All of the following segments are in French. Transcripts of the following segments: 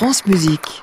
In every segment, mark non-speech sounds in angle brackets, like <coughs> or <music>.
France Musique.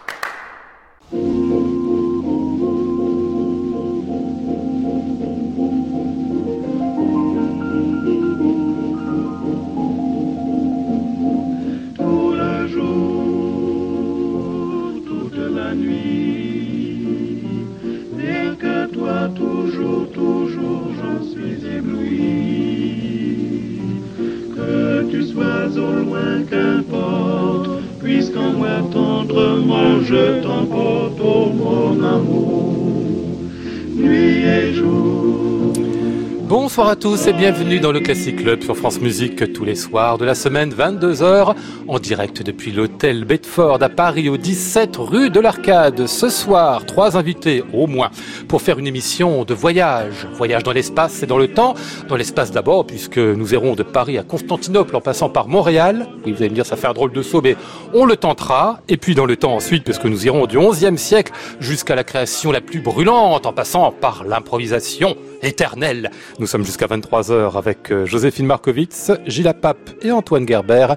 Bonsoir à tous et bienvenue dans le Classic Club sur France Musique tous les soirs de la semaine 22h en direct depuis l'hôtel Bedford à Paris au 17 rue de l'Arcade. Ce soir, trois invités au moins pour faire une émission de voyage. Voyage dans l'espace et dans le temps. Dans l'espace d'abord puisque nous irons de Paris à Constantinople en passant par Montréal. Oui, vous allez me dire ça fait un drôle de saut mais on le tentera. Et puis dans le temps ensuite puisque nous irons du 11e siècle jusqu'à la création la plus brûlante en passant par l'improvisation éternelle. Nous sommes jusqu'à 23h avec euh, Joséphine Markovitz, Gilles Pape et Antoine Gerber.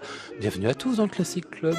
Bienvenue à tous dans le Classic Club.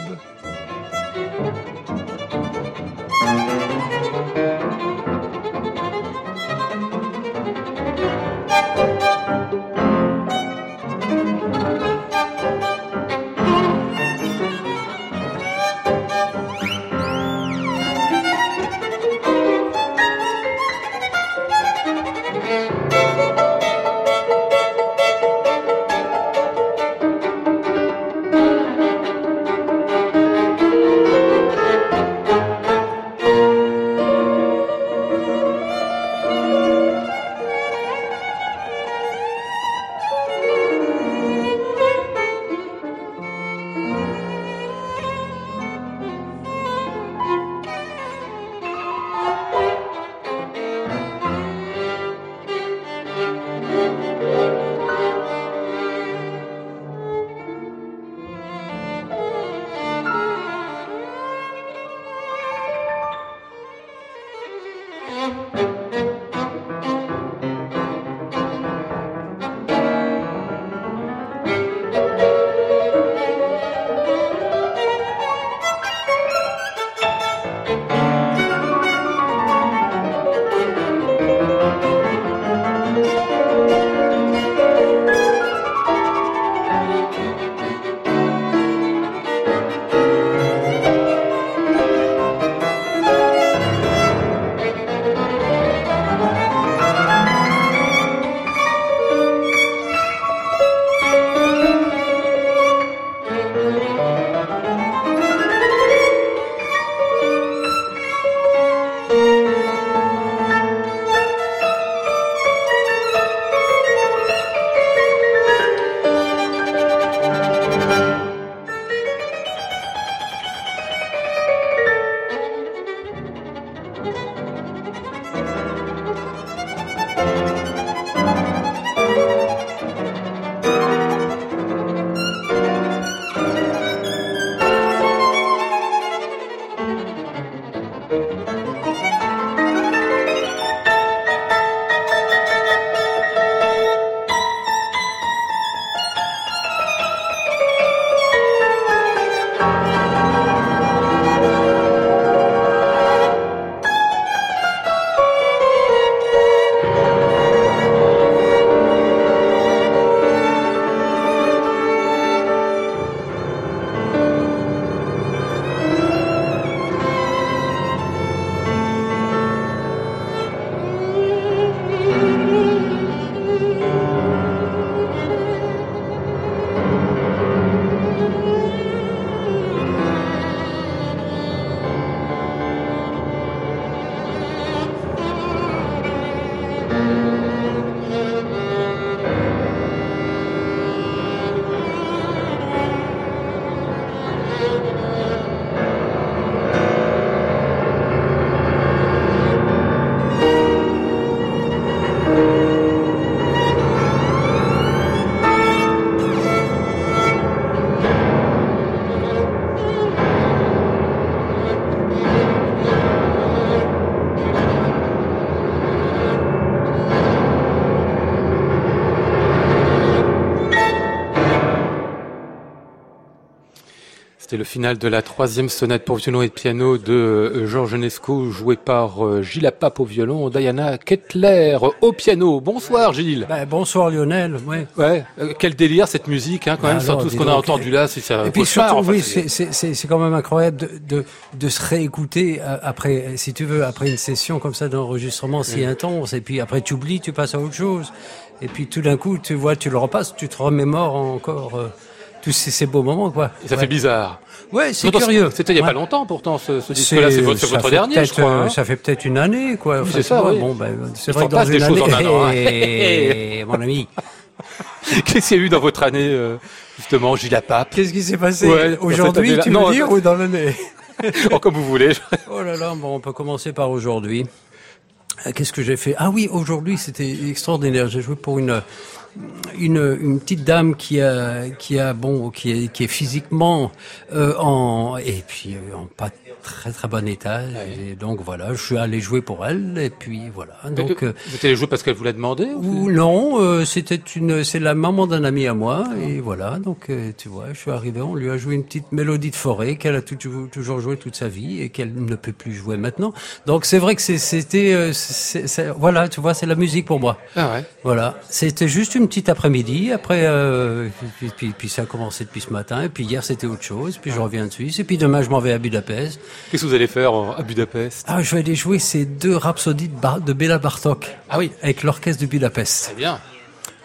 C'était le final de la troisième sonate pour violon et piano de euh, Georges Nesco, joué par euh, Gilles Apap au violon, Diana Kettler au piano. Bonsoir Gilles. Ben, bonsoir Lionel. Ouais. Ouais. Euh, quel délire cette musique, hein, quand même, Alors, surtout ce qu'on a entendu là. Ça. Et puis surtout, enfin, oui, c'est- quand même incroyable de, de, de se réécouter après, si tu veux, après une session comme ça d'enregistrement si intense. Et puis après, tu oublies, tu passes à autre chose. Et puis tout d'un coup, tu vois, tu le repasses, tu te remémores encore euh, tous ces, ces beaux moments, quoi. Et ça ouais. fait bizarre. Ouais, c'est curieux. C'était il y a Ouais. pas longtemps, pourtant, ce, ce disque-là. C'est votre, dernier, je crois. euh, hein. Ça fait peut-être une année, quoi. Oui, Enfin, c'est ça, oui. Bon, ben, c'est vrai que dans une des choses année, en un an, hein. <laughs> Mon ami. <laughs> Qu'est-ce qu'il y a eu dans votre année, euh, justement, Gilles Apap Qu'est-ce qui s'est passé Ouais, aujourd'hui, tu veux Non, dire, ou dans l'année <laughs> Oh, comme vous voulez. Oh là là, bon, on peut commencer par aujourd'hui. Euh, Qu'est-ce que j'ai fait? Ah oui, aujourd'hui, c'était extraordinaire. J'ai joué pour une une, une petite dame qui a qui a bon qui est qui est physiquement euh, en et puis euh, en pas très très bon état et donc voilà je suis allé jouer pour elle et puis voilà donc euh, Vous étiez joué parce qu'elle vous l'a demandé ou- non euh, c'était une c'est la maman d'un ami à moi et voilà donc euh, tu vois je suis arrivé on lui a joué une petite mélodie de forêt qu'elle a toujours toujours joué toute sa vie et qu'elle ne peut plus jouer maintenant donc c'est vrai que c'était euh, c'est- c'est- voilà tu vois c'est la musique pour moi Ah ouais. voilà, c'était juste une petite après-midi. Après, euh, puis, puis, puis ça a commencé depuis ce matin. Et puis hier, c'était autre chose. Puis je reviens de Suisse. Et puis demain, je m'en vais à Budapest. Qu'est-ce que vous allez faire à Budapest Ah, je vais aller jouer ces deux rhapsodies de, Bar- de Béla Bartok. Ah oui. Avec l'orchestre de Budapest. Très bien.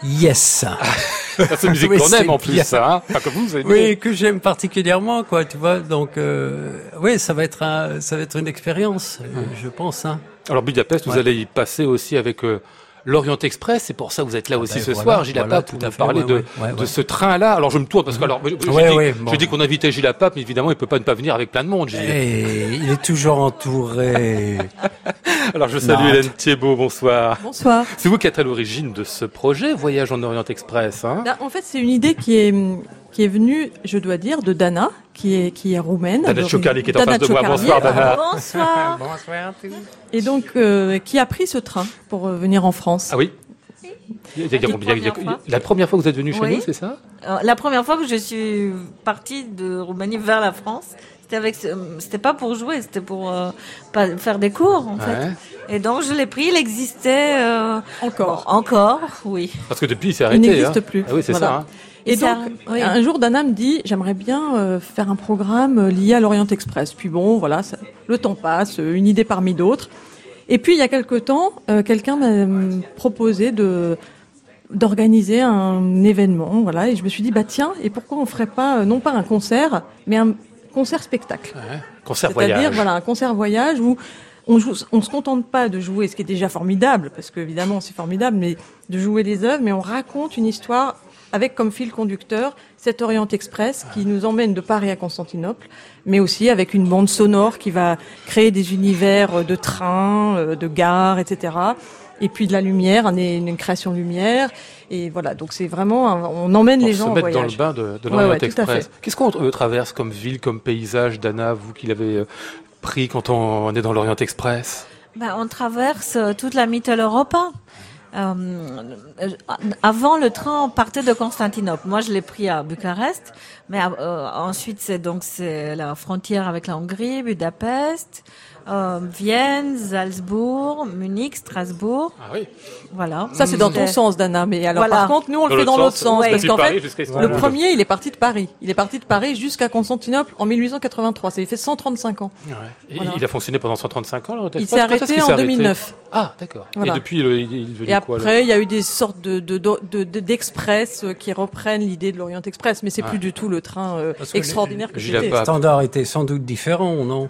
Yes. <laughs> C'est une musique <laughs> Oui, qu'on aime en plus, ça. Hein enfin, comme vous, vous. Oui, que j'aime particulièrement, quoi. Tu vois. Donc, euh, oui, ça va être un, ça va être une expérience, euh, je pense. Hein. Alors Budapest, vous allez y passer aussi avec euh, l'Orient Express. C'est pour ça que vous êtes là aussi ben ce voilà, soir, Gilles voilà, pour nous parler ouais, de, ouais, ouais, de ouais. ce train-là. Alors je me tourne parce que alors, j'ai Ouais, dit, ouais, j'ai bon. dit qu'on invitait Gilles Apap, mais évidemment, il peut pas ne pas venir avec plein de monde. Gilles. Et il est toujours entouré. <laughs> Alors je salue. Hélène Thiebaud, bonsoir. Bonsoir. C'est vous qui êtes à l'origine de ce projet, Voyage en Orient Express. Hein? Là, en fait, c'est une idée qui est qui est venue, je dois dire, de Dana, qui est qui est roumaine. Dana Tchokarli qui est en Dana face de moi. Bonsoir, Dana. Bonsoir. <laughs> Et donc, euh, qui a pris ce train pour euh, venir en France? Ah oui Il il il il. La première fois que vous êtes venu chez Oui. nous, c'est ça? Euh, La première fois que je suis partie de Roumanie vers la France, c'était avec, c'était pas pour jouer, c'était pour euh, pas- faire des cours en fait. Et donc je l'ai pris, il existait euh, Encore. encore, oui. Parce que depuis, il s'est Il arrêté. n'existe hein. plus. Ah oui, c'est Voilà. ça. hein. Et donc, oui. un jour, Dana me dit, j'aimerais bien euh, faire un programme euh, lié à l'Orient Express. Puis bon, voilà, ça- le temps passe, euh, une idée parmi d'autres. Et puis, il y a quelque temps, euh, quelqu'un m'a proposé de d'organiser un événement, voilà, et je me suis dit, bah tiens, et pourquoi on ferait pas, non pas un concert, mais un concert-spectacle Ouais. Concert C'est-à-dire, voyage. voilà, un concert voyage où on joue, on se contente pas de jouer, ce qui est déjà formidable, parce que évidemment c'est formidable, mais de jouer les œuvres, mais on raconte une histoire avec comme fil conducteur cet Orient Express qui nous emmène de Paris à Constantinople, mais aussi avec une bande sonore qui va créer des univers de trains, euh, de gares, etc. Et puis de la lumière, un- une création de lumière. Et voilà, donc c'est vraiment, un- on emmène les se gens en mettre dans le voyage. bain de, l'Orient ouais, Express. Qu'est-ce qu'on euh, traverse comme ville, comme paysage, Dana, vous qui l'avez euh, pris quand on est dans l'Orient Express? Ben, on traverse euh, toute la Mitteleuropa. Euh, euh, avant le train partait de Constantinople. Moi je l'ai pris à Bucarest, mais euh, ensuite c'est donc c'est la frontière avec la Hongrie, Budapest, euh, Vienne, Salzbourg, Munich, Strasbourg, Ah oui. voilà. Ça, c'est dans ton C'est- sens, Dana. Mais alors, Voilà. par contre, nous, on le fait dans l'autre sens. ouais. Parce qu'en fait, le premier, il est parti de Paris. Il est parti de Paris jusqu'à Constantinople en 1883. Ça lui fait 135 ans. Ouais. Et Voilà. Il a fonctionné pendant 135 ans, l'Orient Il s'est arrêté en s'est arrêté 2009. Ah, d'accord. Voilà. Et depuis, le- il il Et quoi, après, il y a eu des sortes de, de, de, de- de- d'express euh, qui reprennent l'idée de l'Orient Express, mais c'est Ouais. plus du tout le train euh, extraordinaire que c'était. Le standard était sans doute différent, non?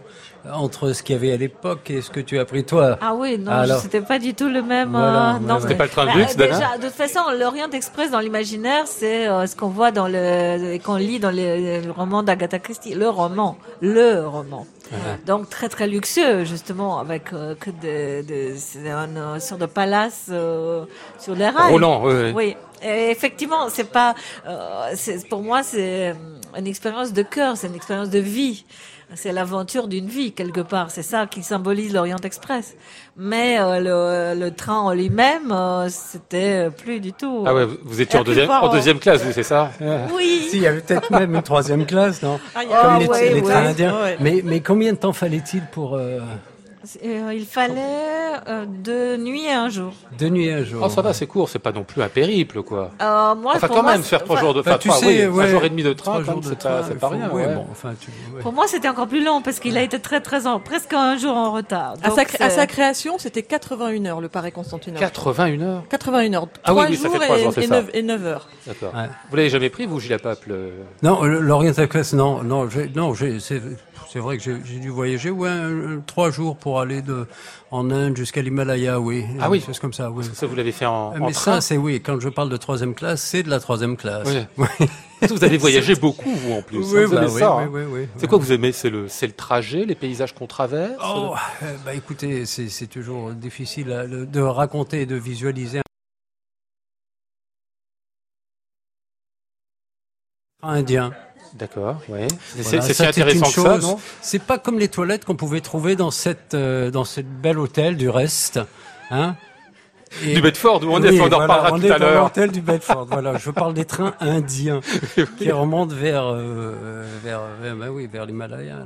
Entre ce qu'il y avait à l'époque et ce que tu as pris toi. Ah oui, non, Alors. c'était pas du tout le même. Voilà, euh, non. C'était pas le train de Bah, luxe, déjà, de toute façon, l'Orient Express dans l'imaginaire, c'est euh, ce qu'on voit dans le, qu'on lit dans les, le roman d'Agatha Christie, le roman, le roman. Donc très très luxueux justement, avec euh, que de, de c'est une euh, sorte de palace euh, sur les rails. Roulant, oui. oui. Oui, et effectivement, c'est pas. euh, c'est- pour moi, c'est une expérience de cœur, c'est une expérience de vie. C'est l'aventure d'une vie quelque part. C'est ça qui symbolise l'Orient Express. Mais euh, le, le, train en lui-même, euh, c'était plus du tout. Ah ouais, vous étiez en deuxième, en deuxième classe, vous, c'est ça <laughs> Oui. Si, il y avait peut-être même une troisième classe, non ah, Comme les, ouais, les trains indiens. Mais, mais combien de temps fallait-il pour euh, euh, il fallait euh, deux nuits et un jour. Deux nuits et un jour. Oh, ça va, c'est court, c'est pas non plus un périple, quoi. Euh, moi, enfin, quand même, faire trois jours de bah, tu sais, oui, un jour et demi de train, c'est pas, pas, rien. Ouais. Bon, enfin, tu, Pour moi, c'était encore plus long parce qu'il a été très, très en, presque un jour en retard. à, sa, à, sa, création, c'était 81 heures le Paris-Constantinople. 81 heures 81 heures. Ah oui, oui, ça fait trois jours, c'est ça. Et 9 heures. D'accord. Vous l'avez jamais pris, vous, Gilles Pape. Non, l'Orient Express, non, non, non, c'est c'est vrai que j'ai dû voyager, ouais, trois jours pour aller de en Inde jusqu'à l'Himalaya, oui. Ah oui, c'est comme ça, oui. Ça vous l'avez fait en, Mais ça, c'est oui. Quand je parle de troisième classe, c'est de la troisième classe. Oui. vous avez <laughs> voyagé beaucoup, vous en plus. Oui, hein, bah, oui, ça, oui, oui, C'est quoi que vous aimez C'est le, le trajet, les paysages qu'on traverse. Oh, bah écoutez, c'est toujours difficile de raconter et de visualiser. Indien. D'accord, oui. c'est intéressant que ça, non C'est pas comme les toilettes qu'on pouvait trouver dans cette euh, dans cette bel hôtel du reste, hein du Bedford, où on est, on en reparlera tout à l'heure. l'hôtel du Bedford, voilà. Je parle des trains <laughs> indiens qui remontent vers, euh, vers, vers, ben oui, vers l'Himalaya.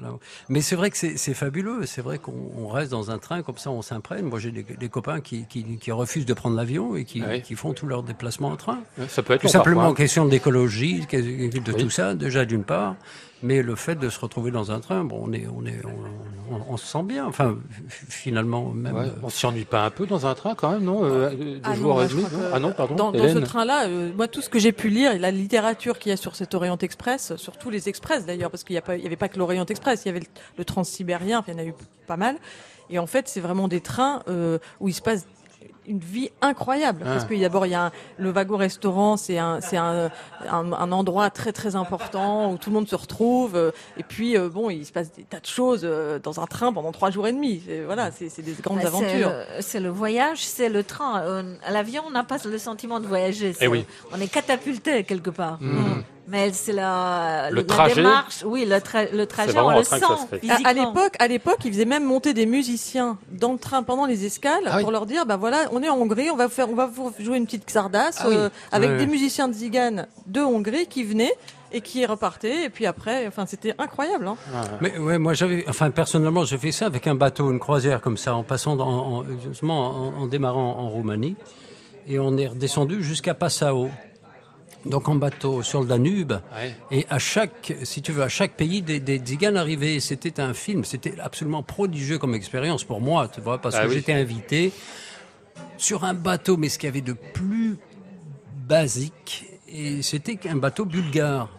Mais c'est vrai que c'est fabuleux. C'est vrai qu'on reste dans un train comme ça, on s'imprègne. Moi, j'ai des, des, copains qui, qui, qui, refusent de prendre l'avion et qui, qui font tous leurs déplacements en train. Ça peut être tout simplement en question d'écologie, de tout ça, déjà d'une part. Mais le fait de se retrouver dans un train, bon, on est, on est, on, on, se sent bien. Enfin, finalement, même. Ouais, on s'ennuie pas un peu dans un train quand même, non euh, ah, non, ah non, pardon. Dans, dans ce train-là, euh, moi, tout ce que j'ai pu lire, la littérature qu'il y a sur cet Orient Express, sur tous les express d'ailleurs, parce qu'il n'y avait pas que l'Orient Express, il y avait le, le Transsibérien, il y en a eu pas mal. Et en fait, c'est vraiment des trains euh, où il se passe une vie incroyable parce ah. que d'abord il y a le wagon restaurant c'est un c'est un, un, endroit très très important où tout le monde se retrouve euh, et puis euh, bon il se passe des tas de choses euh, dans un train pendant trois jours et demi voilà c'est des grandes bah, aventures c'est le, voyage c'est le train à l'avion on n'a pas le sentiment de voyager eh oui. on est catapulté quelque part mmh. Mmh. Mais c'est la, le trajet, démarche, oui, le, le trajet, on le sent. À, l'époque, à l'époque, ils faisaient même monter des musiciens dans le train pendant les escales ah pour leur dire, bah voilà, on est en Hongrie, on va faire, on va vous jouer une petite xardas ah euh, avec des musiciens de Zigan de Hongrie qui venaient et qui repartaient. Et puis après enfin c'était incroyable hein. mais ouais moi j'avais enfin personnellement j'ai fait ça avec un bateau une croisière comme ça en passant dans, justement en, en, démarrant en Roumanie. Et on est redescendu jusqu'à Passau donc en bateau sur le Danube. Et à chaque, si tu veux, à chaque pays, des, des tziganes arrivaient. C'était un film. C'était absolument prodigieux comme expérience pour moi, tu vois, parce ah que j'étais invité sur un bateau, mais ce qu'il y avait de plus basique, et c'était un bateau bulgare.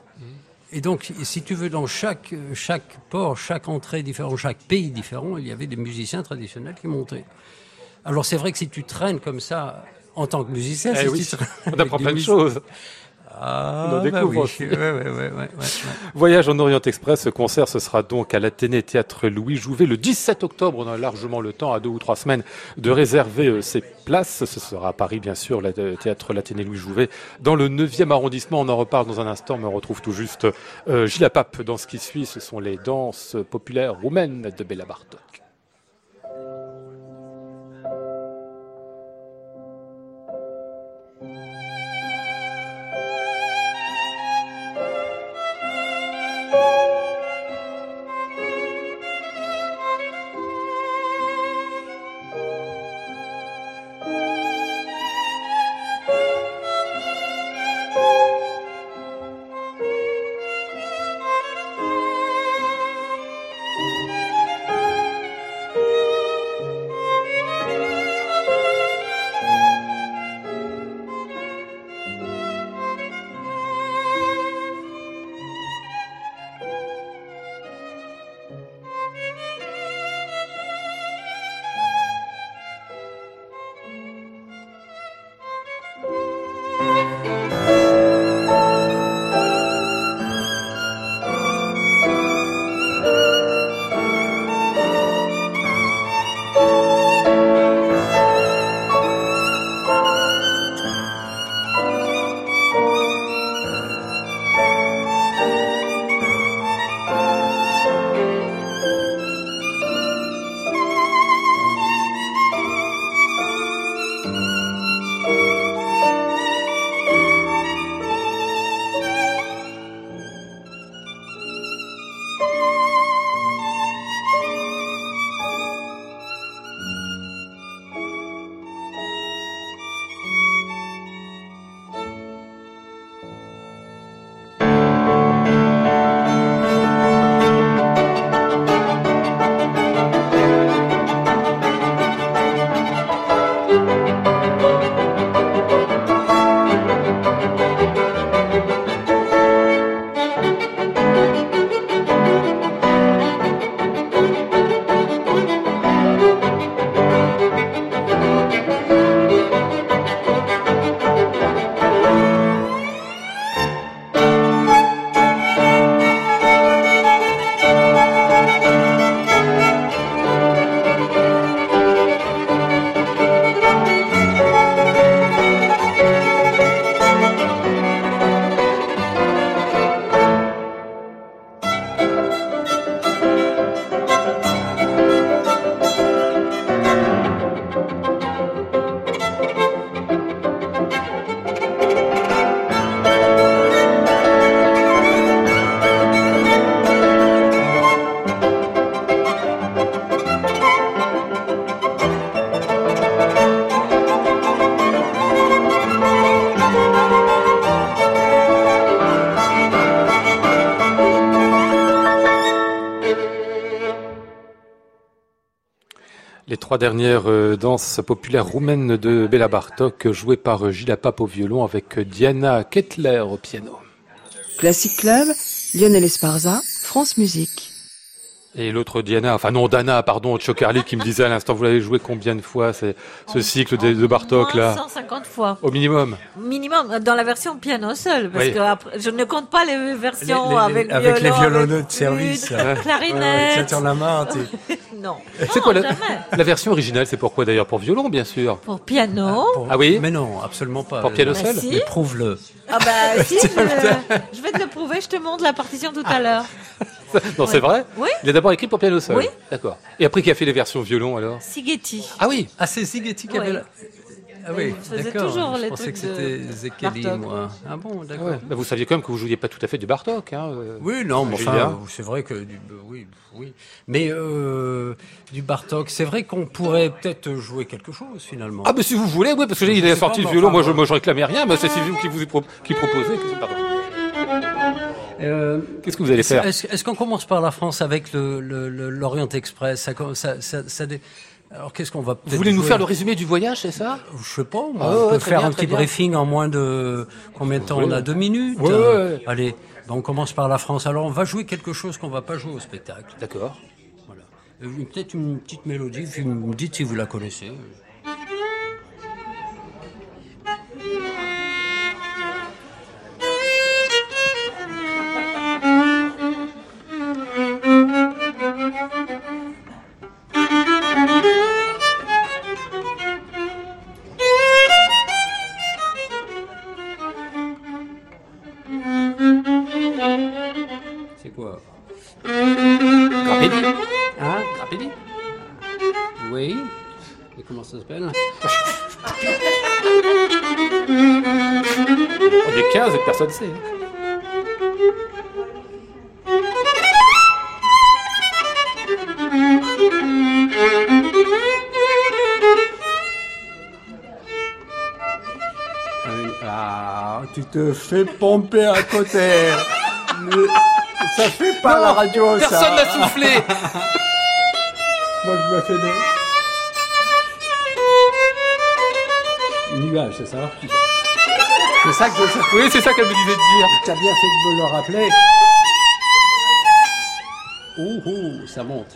Et donc, si tu veux, dans chaque, chaque port, chaque entrée différente, chaque pays différent, il y avait des musiciens traditionnels qui montaient. Alors c'est vrai que si tu traînes comme ça en tant que musicien, eh oui, on apprend plein de choses. Ah, bah oui. <laughs> ouais, ouais, ouais, Voyage en Orient Express, ce concert, ce sera donc à l'Athénée Théâtre Louis Jouvet le 17 octobre. On a largement le temps, à deux ou trois semaines, de réserver euh, ses places. Ce sera à Paris, bien sûr, le euh, Théâtre l'Athénée Louis Jouvet, dans le 9e arrondissement. On en reparle dans un instant, mais on retrouve tout juste euh, Gilles Pape dans ce qui suit. Ce sont les danses populaires roumaines de Béla Bartok. Trois dernières euh, danses populaires roumaines de Béla Bartok, jouées par euh, Gilles Pape au violon avec euh, Diana Kettler au piano. Classic Club, Lionel Esparza, France Musique. Et l'autre Diana, enfin non Dana, pardon, Chocarly qui me disait à l'instant, vous l'avez joué combien de fois c'est ce cycle de, de Bartok là 150 fois. Au minimum. Minimum, dans la version piano seul, parce Oui. que après, je ne compte pas les versions Les- les- avec, avec les violon, violoneux avec de service. flûte, clarinette. la main, <laughs> non. C'est quoi la, version originale C'est pourquoi d'ailleurs Pour violon, bien sûr. Pour piano. Pour- Ah oui Mais non, absolument pas. Pour piano Bah seul si. Mais prouve-le. Ah bah si, je, <laughs> je vais te le prouver, je te montre la partition tout à l'heure. <laughs> Non, c'est vrai Oui. Il a d'abord écrit pour piano seul. Oui. D'accord. Et après, qui a fait les versions violon alors Sigeti. Ah oui Ah, c'est Sigeti qui avait. Ah oui, d'accord. toujours Je les pensais trucs que c'était Zekeli, Bartok. moi. Ah bon, Ah d'accord. ouais. Bah, vous saviez quand même que vous jouiez pas tout à fait du Bartok. Hein, euh. Oui, non, mais enfin, c'est vrai que du, euh, oui, oui. Mais euh, du Bartok, c'est vrai qu'on pourrait peut-être jouer quelque chose finalement. Ah bah si vous voulez, oui, parce que j'ai- sorti pas, le mais violon, enfin, moi je, je réclamais rien, mais c'est vous qui vous pro- qui proposez. Pardon. Euh, Qu'est-ce que vous allez faire Est-ce qu'on commence par la France avec le le- le- l'Orient Express ça, com- ça, ça, ça dé- Alors qu'est-ce qu'on va Vous voulez nous faire le résumé du voyage, c'est ça? Je sais pas, moi, Ah on ouais, peut faire bien, un petit bien. briefing en moins de combien de temps? On a Deux minutes. Euh. Allez, ben, on commence par la France. Alors on va jouer quelque chose qu'on va pas jouer au spectacle. D'accord. Voilà. Euh, Peut-être une petite mélodie. Vous me dites si vous la connaissez. <laughs> On est 15 et personne ne sait. Ah, tu te fais pomper à côté. Ça fait pas la radio, ça. Personne n'a soufflé Moi, je me fais des... Nuage, c'est ça C'est ça que je... Oui, c'est ça qu'elle me disait de dire. Tu as bien fait de me le rappeler. Ouh, ouh, ça monte.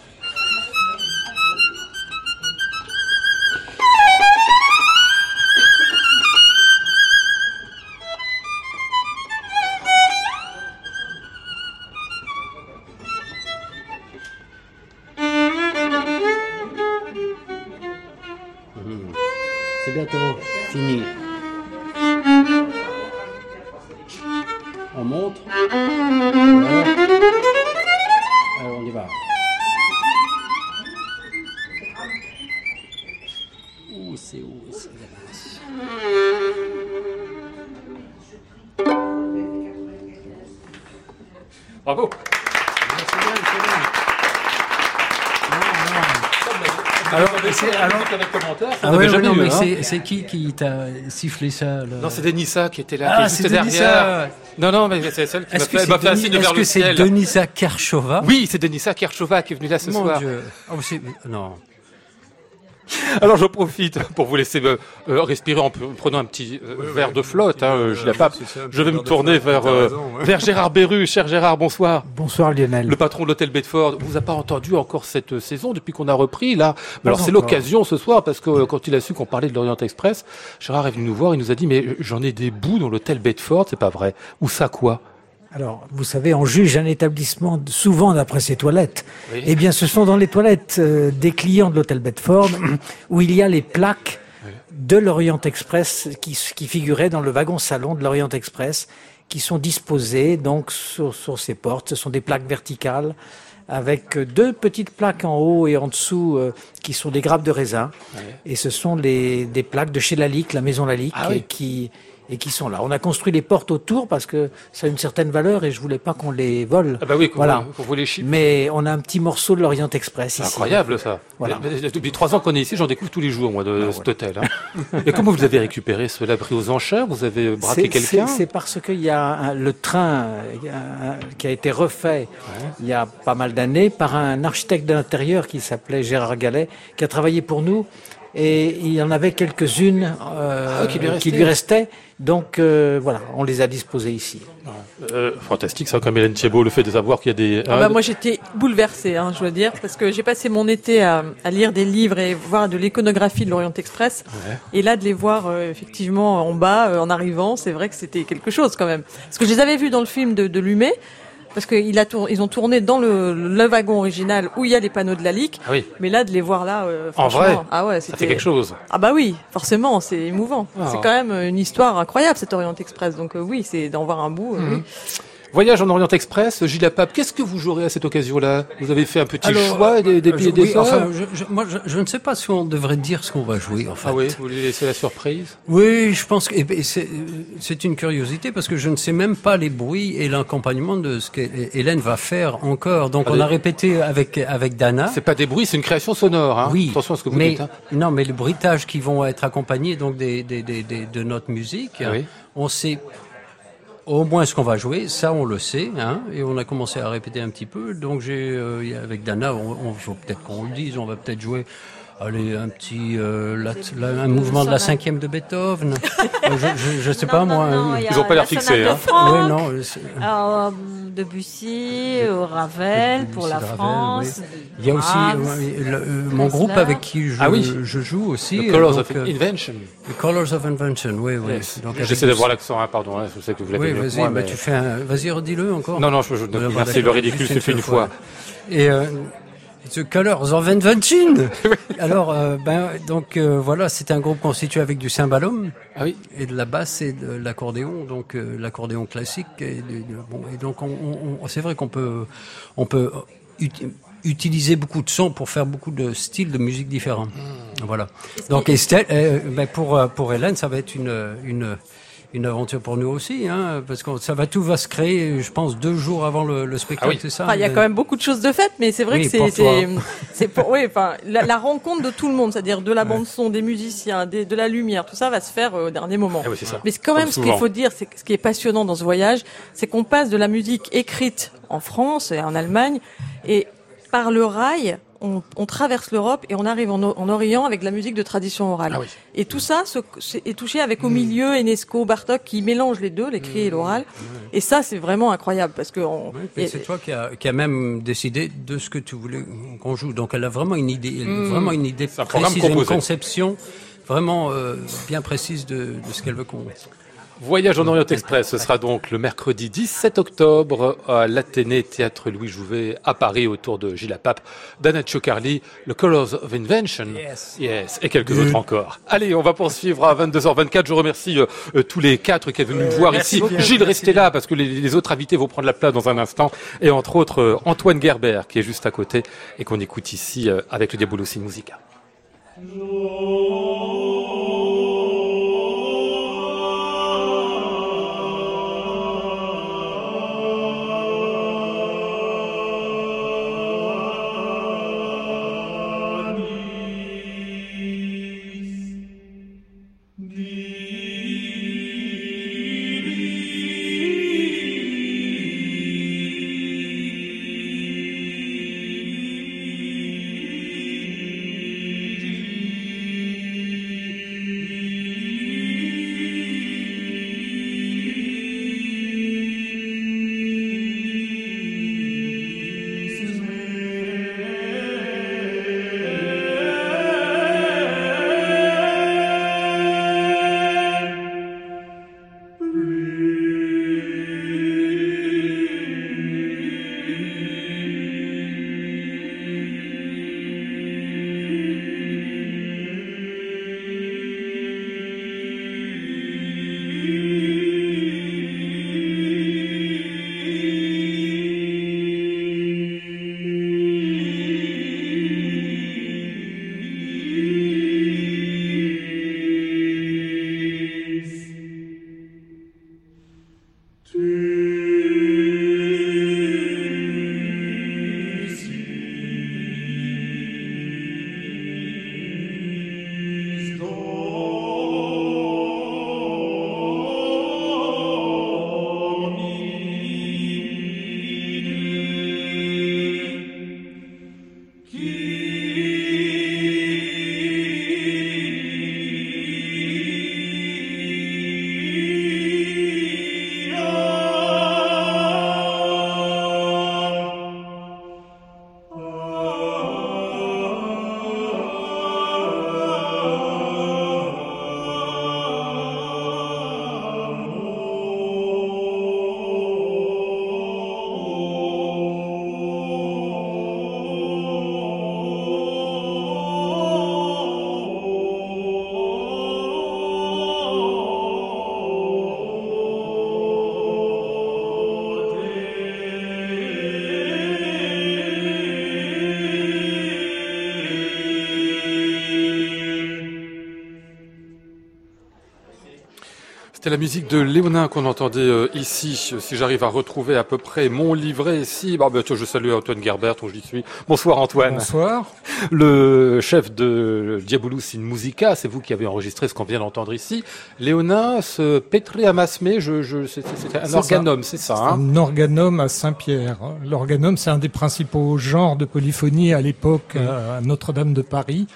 C'est qui qui t'a sifflé ça là Non, c'est Denissa qui était là, Ah, qui est juste derrière. Non, non, mais c'est celle qui m'a fait, m'a fait un signe est-ce que c'est ciel. Denisa Kershova? Oui, c'est Denissa Kershova qui est venue là ce Mon soir. Dieu. Oh, c'est- non. Alors j'en profite pour vous laisser euh, euh, respirer en pre- prenant un petit euh, verre de flotte. Hein, euh. Je vais me tourner vers, euh, vers Gérard Berru. Cher Gérard, bonsoir. Bonsoir Lionel. Le patron de l'hôtel Bedford, on vous a pas entendu encore cette euh, saison depuis qu'on a repris là? Mais alors c'est l'occasion ce soir parce que euh, quand il a su qu'on parlait de l'Orient Express, Gérard est venu nous voir, il nous a dit mais j'en ai des bouts dans l'hôtel Bedford, c'est pas vrai. Où ça quoi? Alors, vous savez, on juge un établissement souvent d'après ses toilettes. Oui. Eh bien, ce sont dans les toilettes euh, des clients de l'hôtel Bedford <coughs> où il y a les plaques de l'Orient Express qui, qui figuraient dans le wagon salon de l'Orient Express qui sont disposées donc sur, sur ces portes. Ce sont des plaques verticales avec euh, deux petites plaques en haut et en dessous euh, qui sont des grappes de raisin. Et ce sont les, des plaques de chez Lalique, la maison Lalique, Ah oui. qui, et qui sont là. On a construit les portes autour parce que ça a une certaine valeur et je voulais pas qu'on les vole. Ah bah oui, qu'on Voilà. qu'on vous les chip. Mais on a un petit morceau de l'Orient Express ici. incroyable ça. Voilà. Depuis trois ans qu'on est ici, j'en découvre tous les jours moi de Ah, cet hôtel. hein. Et comment vous avez récupéré cela pris aux enchères? Vous avez braqué quelqu'un? C'est parce qu'il y a un- le train qui a été refait il y a pas mal d'années par un architecte de l'intérieur qui s'appelait Gérard Gallet, qui a travaillé pour nous. Et il y en avait quelques-unes euh, Ah, qui lui restaient. Donc euh, voilà, on les a disposées ici. Euh, Fantastique ça, comme Hélène Thiebaud, le fait de savoir qu'il y a des. Ah bah, moi j'étais bouleversée, hein, je dois dire, parce que j'ai passé mon été à, à lire des livres et voir de l'iconographie de l'Orient Express. Ouais. Et là, de les voir euh, effectivement en bas, euh, en arrivant, c'est vrai que c'était quelque chose quand même. Parce que je les avais vus dans le film de, de Lumet, parce qu'ils ils ont tourné dans le, le wagon original où il y a les panneaux de la LIC. Ah oui, Mais là, de les voir là, euh, En vrai, ah ouais, ça fait c'était- quelque chose. Ah bah oui, forcément, c'est émouvant. Ah. C'est quand même une histoire incroyable cet Orient Express. Donc euh, oui, c'est d'en voir un bout. euh, Mhm. oui. Voyage en Orient Express, Gilles Pape, qu'est-ce que vous jouerez à cette occasion-là? Vous avez fait un petit Alors, choix des, des Euh, billets je- oui, des enfin, je, je- moi, je, je ne sais pas si on devrait dire ce qu'on va jouer, en fait. Ah oui, vous voulez laisser la surprise? Oui, je pense que et ben, c'est une curiosité parce que je ne sais même pas les bruits et l'accompagnement de ce qu'Hélène va faire encore. Donc Ah, on a répété avec avec Dana. C'est pas des bruits, c'est une création sonore. Hein. Oui, Attention à ce que vous mais dites. hein. non, mais les bruitages qui vont être accompagnés donc des, des, des, des- de notre musique, Ah oui. on sait au moins ce qu'on va jouer, ça on le sait, hein, et on a commencé à répéter un petit peu. Donc j'ai euh, avec Dana, on, faut peut-être qu'on le dise, on va peut-être jouer. Allez, un petit, euh, la- la- un mouvement de la cinquième de Beethoven. <laughs> Je, je, je sais pas Non, moi. non, euh, Ils ont pas l'air la fixés, hein. Ouais, non, euh, Debussy, Ravel pour la Ravel, France. Il y a aussi euh, le- euh, mon groupe avec qui je, Ah oui. je joue aussi. The Colors euh, of euh, Invention. The Colors of Invention, oui, oui. Yes. J'essaie d'avoir l'accent, hein, pardon. hein, je sais que vous l'avez Oui, vas-y, bah, mais- tu fais un... Vas-y, redis-le encore. Non, non, je, je, merci, le ridicule, c'est fait une fois. Et euh, The Colors of Invention. <laughs> Alors, euh, ben, donc euh, voilà, c'est un groupe constitué avec du cymbalum Ah oui, et de la basse et de l'accordéon, donc euh, l'accordéon classique. Et, de- de- bon, et donc, on, on- on- c'est vrai qu'on peut, on peut uti- utiliser beaucoup de sons pour faire beaucoup de styles de musique différents. Voilà. Donc, Estelle, euh, ben, pour euh, pour Hélène, ça va être une une une aventure pour nous aussi, hein, parce que ça va tout va se créer, je pense, deux jours avant le, le spectacle, Ah oui. c'est ça Enfin, il y a quand même beaucoup de choses de faites, mais c'est vrai Oui, que c'est c'est <laughs> c'est pour oui, enfin la, la rencontre de tout le monde, c'est-à-dire de la bande son, des musiciens, des, de la lumière, tout ça va se faire euh, au dernier moment. Ah oui, c'est ça. Mais c'est quand Comme même ce qu'il faut dire, c'est que ce qui est passionnant dans ce voyage, c'est qu'on passe de la musique écrite en France et en Allemagne et par le rail. On, on traverse l'Europe et on arrive en, Orient avec de la musique de tradition orale. Ah oui. Et tout ça est touché avec au milieu Enesco, Bartok qui mélangent les deux, l'écrit et l'oral. Et ça, c'est vraiment incroyable parce que on- Oui, puis et- c'est toi qui a, qui a même décidé de ce que tu voulais qu'on joue. Donc elle a vraiment une idée, a vraiment une idée précise, une conception vraiment euh, bien précise de, de ce qu'elle veut qu'on. Voyage en Orient Express, ce sera donc le mercredi 17 octobre à l'Athénée Théâtre Louis Jouvet à Paris autour de Gilles Pape, d'Anna Ciocarli, le Colors of Invention. Yes. Yes, et quelques autres encore. Allez, on va poursuivre à 22h24. Je remercie euh, tous les quatre qui sont venus nous voir merci ici. Gilles, restez bien. là parce que les, les autres invités vont prendre la place dans un instant. Et entre autres, euh, Antoine Gerber qui est juste à côté et qu'on écoute ici euh, avec le Diabolo Sin Musica. C'était la musique de Léonin qu'on entendait euh, ici. Si j'arrive à retrouver à peu près mon livret ici, bah, bah, je salue Antoine Gerbert, où j'y suis. Bonsoir Antoine. Bonsoir. <laughs> Le chef de Diabolus in Musica, c'est vous qui avez enregistré ce qu'on vient d'entendre ici. Léonin, ce Pétré Amasmé, je, je, c'est un organome, c'est ça. Hein? Un organome à Saint-Pierre. L'organome, c'est un des principaux genres de polyphonie à l'époque à Notre-Dame de Paris.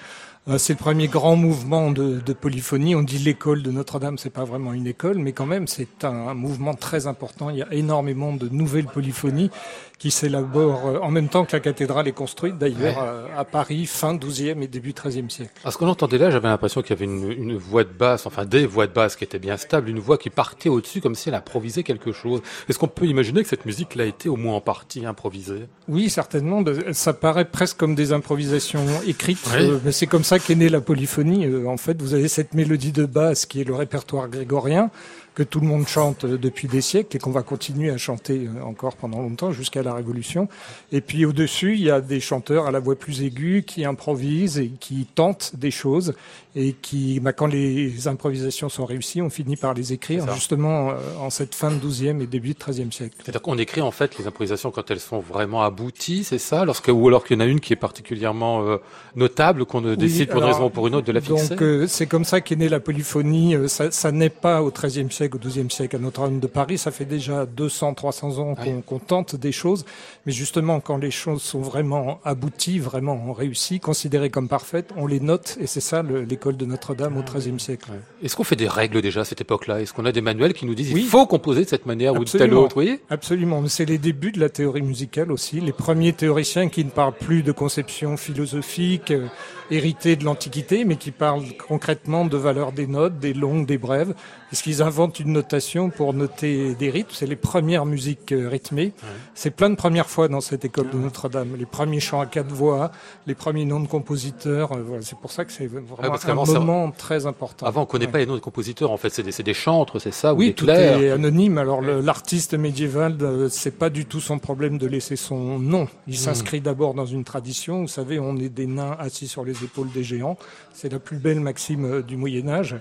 Euh, c'est le premier grand mouvement de, de polyphonie. On dit l'école de Notre-Dame, c'est pas vraiment une école, mais quand même c'est un, un, mouvement très important. Il y a énormément de nouvelles polyphonies qui s'élabore euh, en même temps que la cathédrale est construite, d'ailleurs, ouais. à Paris, fin 12e et début 13e siècle. À ce qu'on entendait là, j'avais l'impression qu'il y avait une, une, voix de basse, enfin des voix de basse qui étaient bien stables, une voix qui partait au-dessus comme si elle improvisait quelque chose. Est-ce qu'on peut imaginer que cette musique l'a été au moins en partie improvisée? Oui, certainement. Ça paraît presque comme des improvisations écrites, oui. euh, mais c'est comme ça qu'est née la polyphonie. Euh, en fait, vous avez cette mélodie de basse qui est le répertoire grégorien, que tout le monde chante depuis des siècles et qu'on va continuer à chanter encore pendant longtemps jusqu'à la Révolution. Et puis au-dessus, il y a des chanteurs à la voix plus aiguë qui improvisent et qui tentent des choses et qui, bah, quand les improvisations sont réussies, on finit par les écrire justement euh, en cette fin de 12e et début de 13e siècle. C'est-à-dire qu'on écrit en fait les improvisations quand elles sont vraiment abouties, c'est ça Lorsque, Ou alors qu'il y en a une qui est particulièrement euh, notable, qu'on oui, décide pour alors, une raison ou pour une autre de la fixer? Donc euh, c'est comme ça qu'est née la polyphonie. Ça, ça n'est pas au 13e siècle, au 12e siècle à Notre-Dame de Paris. Ça fait déjà 200, 300 ans qu'on oui. qu tente des choses. Mais justement, quand les choses sont vraiment abouties, vraiment réussies, considérées comme parfaites, on les note et c'est ça le, l'école de Notre-Dame au XIIIe siècle. Ouais. Est-ce qu'on fait des règles déjà à cette époque-là? Est-ce qu'on a des manuels qui nous disent oui. il faut composer de cette manière Absolument. ou de telle autre? Voyez? Absolument. C'est les débuts de la théorie musicale aussi. Les premiers théoriciens qui ne parlent plus de conception philosophique euh, héritée de l'Antiquité, mais qui parlent concrètement de valeur des notes, des longues, des brèves. Est-ce qu'ils inventent une notation pour noter des rythmes C'est les premières musiques euh, rythmées. Ouais. C'est plein de premières fois dans cette école de Notre-Dame. Les premiers chants à quatre voix, les premiers noms de compositeurs. Euh, voilà. C'est pour ça que c'est vraiment ah, parce un moment très important. Avant, on ne connaît ouais. pas les noms de compositeurs. En fait, c'est des, des, chantres, c'est ça Oui, ou des tout clairs? est anonyme. Alors, l'artiste médiéval, euh, c'est pas du tout son problème de laisser son nom. Il mmh. s'inscrit d'abord dans une tradition. Vous savez, on est des nains assis sur les épaules des géants. C'est la plus belle maxime du Moyen Âge. Mmh.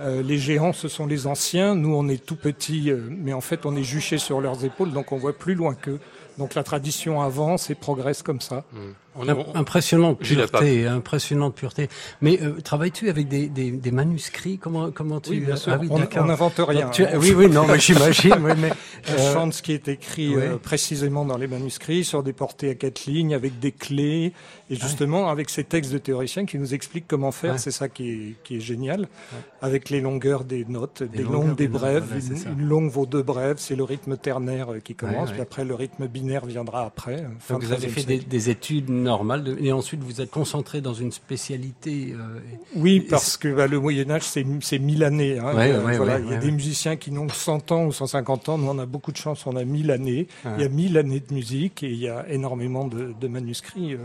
Euh, les géants, ce sont les anciens. Nous, on est tout petits, euh, mais en fait, on est juchés sur leurs épaules, donc on voit plus loin qu'eux. Donc la tradition avance et progresse comme ça. Mmh. On a, on... Impressionnante pureté, impressionnante pureté. Mais euh, travailles-tu avec des, des, des, manuscrits? Comment comment tu oui, bien sûr. Ah, oui, on n'invente rien. Tu... oui oui non mais j'imagine. oui, mais <laughs> on chante ce qui est écrit euh, précisément dans les manuscrits sur des portées à quatre lignes avec des clés et justement avec ces textes de théoriciens qui nous expliquent comment faire. C'est ça qui est qui est génial. Avec les longueurs des notes, des, des longues, des brèves. Une, une, longue vaut deux brèves. C'est le rythme ternaire euh, qui commence. Puis après le rythme binaire viendra après. Donc vous avez fait des, des études normal. De, et ensuite, vous êtes concentré dans une spécialité. Euh, oui, parce que bah, le Moyen Âge, c'est mille années. Hein, ouais, euh, ouais, voilà, ouais, il y a des musiciens qui n'ont 100 ans ou 150 ans. Nous, on a beaucoup de chance, on a 1000 années. Il y a 1000 années de musique et il y a énormément de, de manuscrits. Euh,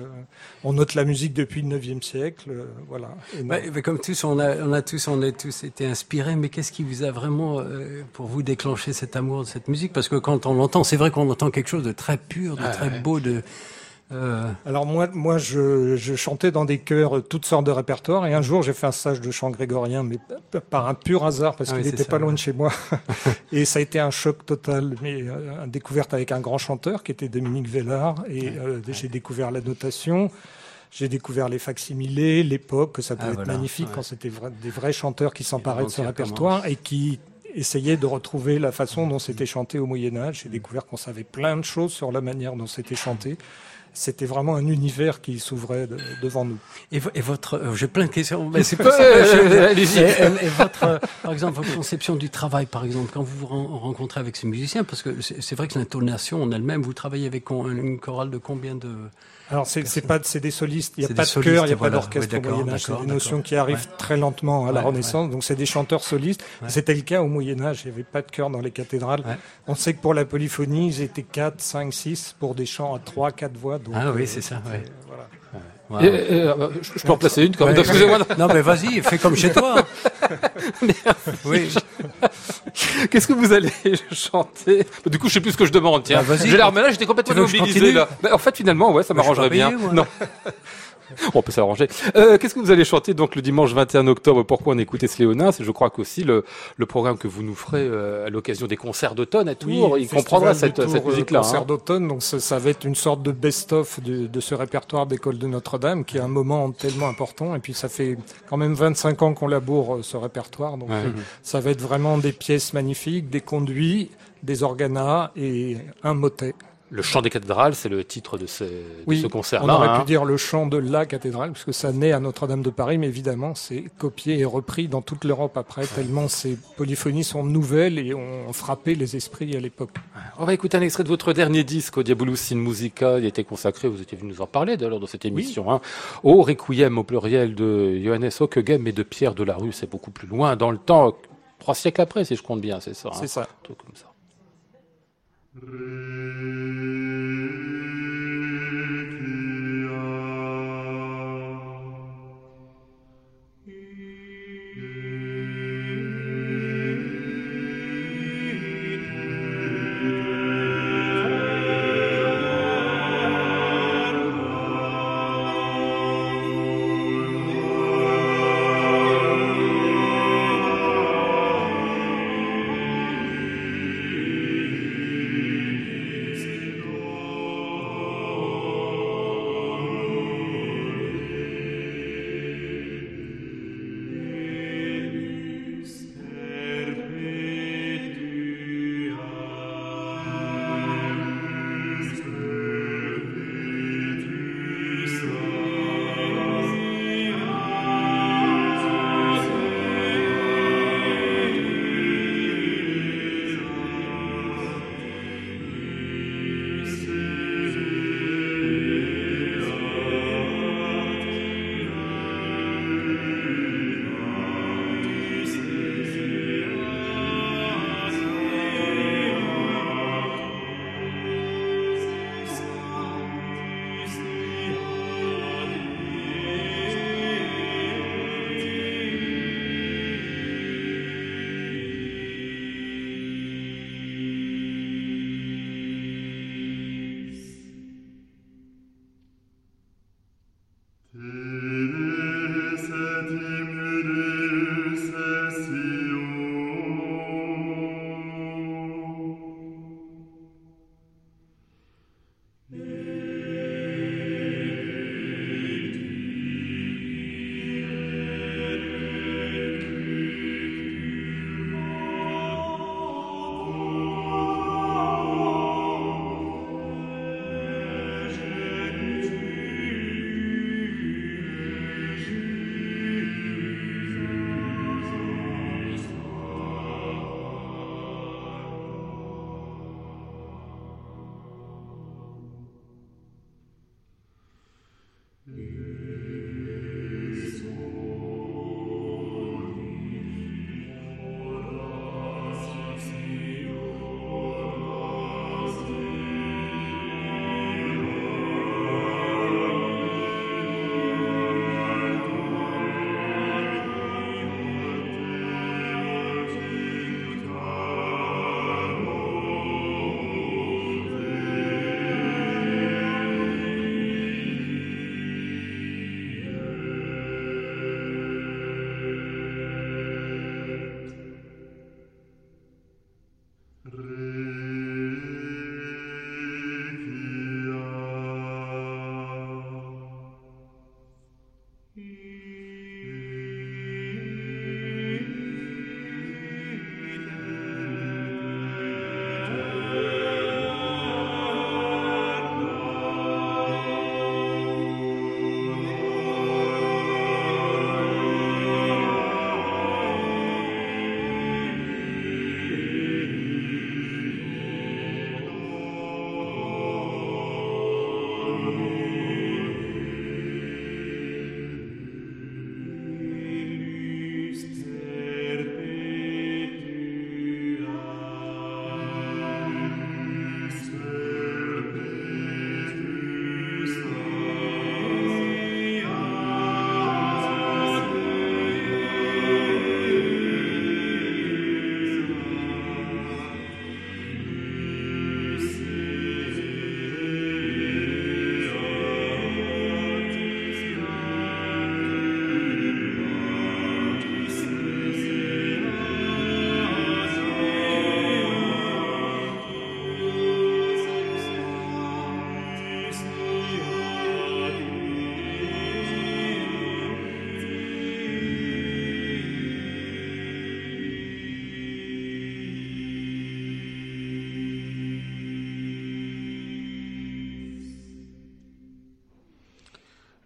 on note la musique depuis le 9e siècle. euh, voilà. mais comme tous, on a, on a tous, on a tous été inspirés. Mais qu'est-ce qui vous a vraiment, euh, pour vous, déclenché cet amour de cette musique? Parce que quand on l'entend, c'est vrai qu'on entend quelque chose de très pur, de ah, très beau, de euh... Alors moi, moi, je, je, chantais dans des chœurs toutes sortes de répertoires et un jour j'ai fait un stage de chant grégorien, mais par un pur hasard parce ah qu'il n'était oui, pas loin de chez moi. <laughs> Et ça a été un choc total. Mais euh, une découverte avec un grand chanteur qui était Dominique Vellard et ouais, euh, ouais. j'ai découvert la notation. J'ai découvert les facsimilés, l'époque, que ça pouvait ah, être voilà, magnifique quand c'était vra des vrais chanteurs qui s'emparaient de ce répertoire et qui essayaient de retrouver la façon dont c'était chanté au Moyen Âge. J'ai découvert qu'on savait plein de choses sur la manière dont c'était chanté c'était vraiment un univers qui s'ouvrait de, devant nous. Et, et votre, euh, j'ai plein de questions, mais c'est <laughs> pas ça. et, et, votre, euh, par exemple, votre conception du travail, par exemple, quand vous vous rencontrez avec ces musiciens, parce que c'est vrai que l'intonation en elle-même, vous travaillez avec une chorale de combien de alors c'est pas c'est des solistes, il n'y a pas de chœur, il n'y a voilà. pas d'orchestre oui, au Moyen Âge, c'est des notions qui arrivent ouais. très lentement à la Renaissance, ouais. donc c'est des chanteurs solistes. C'était le cas au Moyen Âge, il n'y avait pas de chœur dans les cathédrales. On sait que pour la polyphonie, ils étaient 4, 5, 6 pour des chants à 3, 4 voix. Donc, ah oui, euh, c'est ça. Voilà. Wow. Et, et, euh, je peux en placer une quand même. Excusez-moi. Non, mais vas-y, fais comme chez toi. <laughs> oui. <laughs> Qu'est-ce que vous allez <laughs> chanter Du coup, je sais plus ce que je demande. Tiens, bah, j'ai l'air, mais là, j'étais complètement mobilisé là. Bah, en fait, finalement, ouais, ça m'arrangerait bien. Non. <laughs> <laughs> on peut s'arranger. Euh, Qu'est-ce que vous allez chanter donc le dimanche 21 octobre? Pourquoi on écoutait Sléonin Je crois qu'aussi le, le programme que vous nous ferez euh, à l'occasion des concerts d'automne à Tours, il comprendra cette, cette musique-là. Euh, concert hein. d'automne, donc ça, ça, va être une sorte de best-of de, de, ce répertoire d'école de Notre-Dame, qui est un moment tellement important. Et puis ça fait quand même 25 ans qu'on laboure euh, ce répertoire, donc Ouais. ça va être vraiment des pièces magnifiques, des conduits, des organas et un motet. Le chant des cathédrales, c'est le titre de ce, de Oui, ce on concert-là. aurait hein. pu dire le chant de la cathédrale, puisque ça naît à Notre-Dame de Paris, mais évidemment, c'est copié et repris dans toute l'Europe après, tellement ces polyphonies sont nouvelles et ont frappé les esprits à l'époque. On va écouter un extrait de votre dernier disque, au Diabolus in Musica. Il était consacré, vous étiez venu nous en parler d'ailleurs dans cette émission, hein, au Requiem au pluriel de Johannes Ockeghem et de Pierre de la Rue. C'est beaucoup plus loin dans le temps, trois siècles après, si je compte bien, c'est ça. hein. C'est ça. Truc comme ça. Re.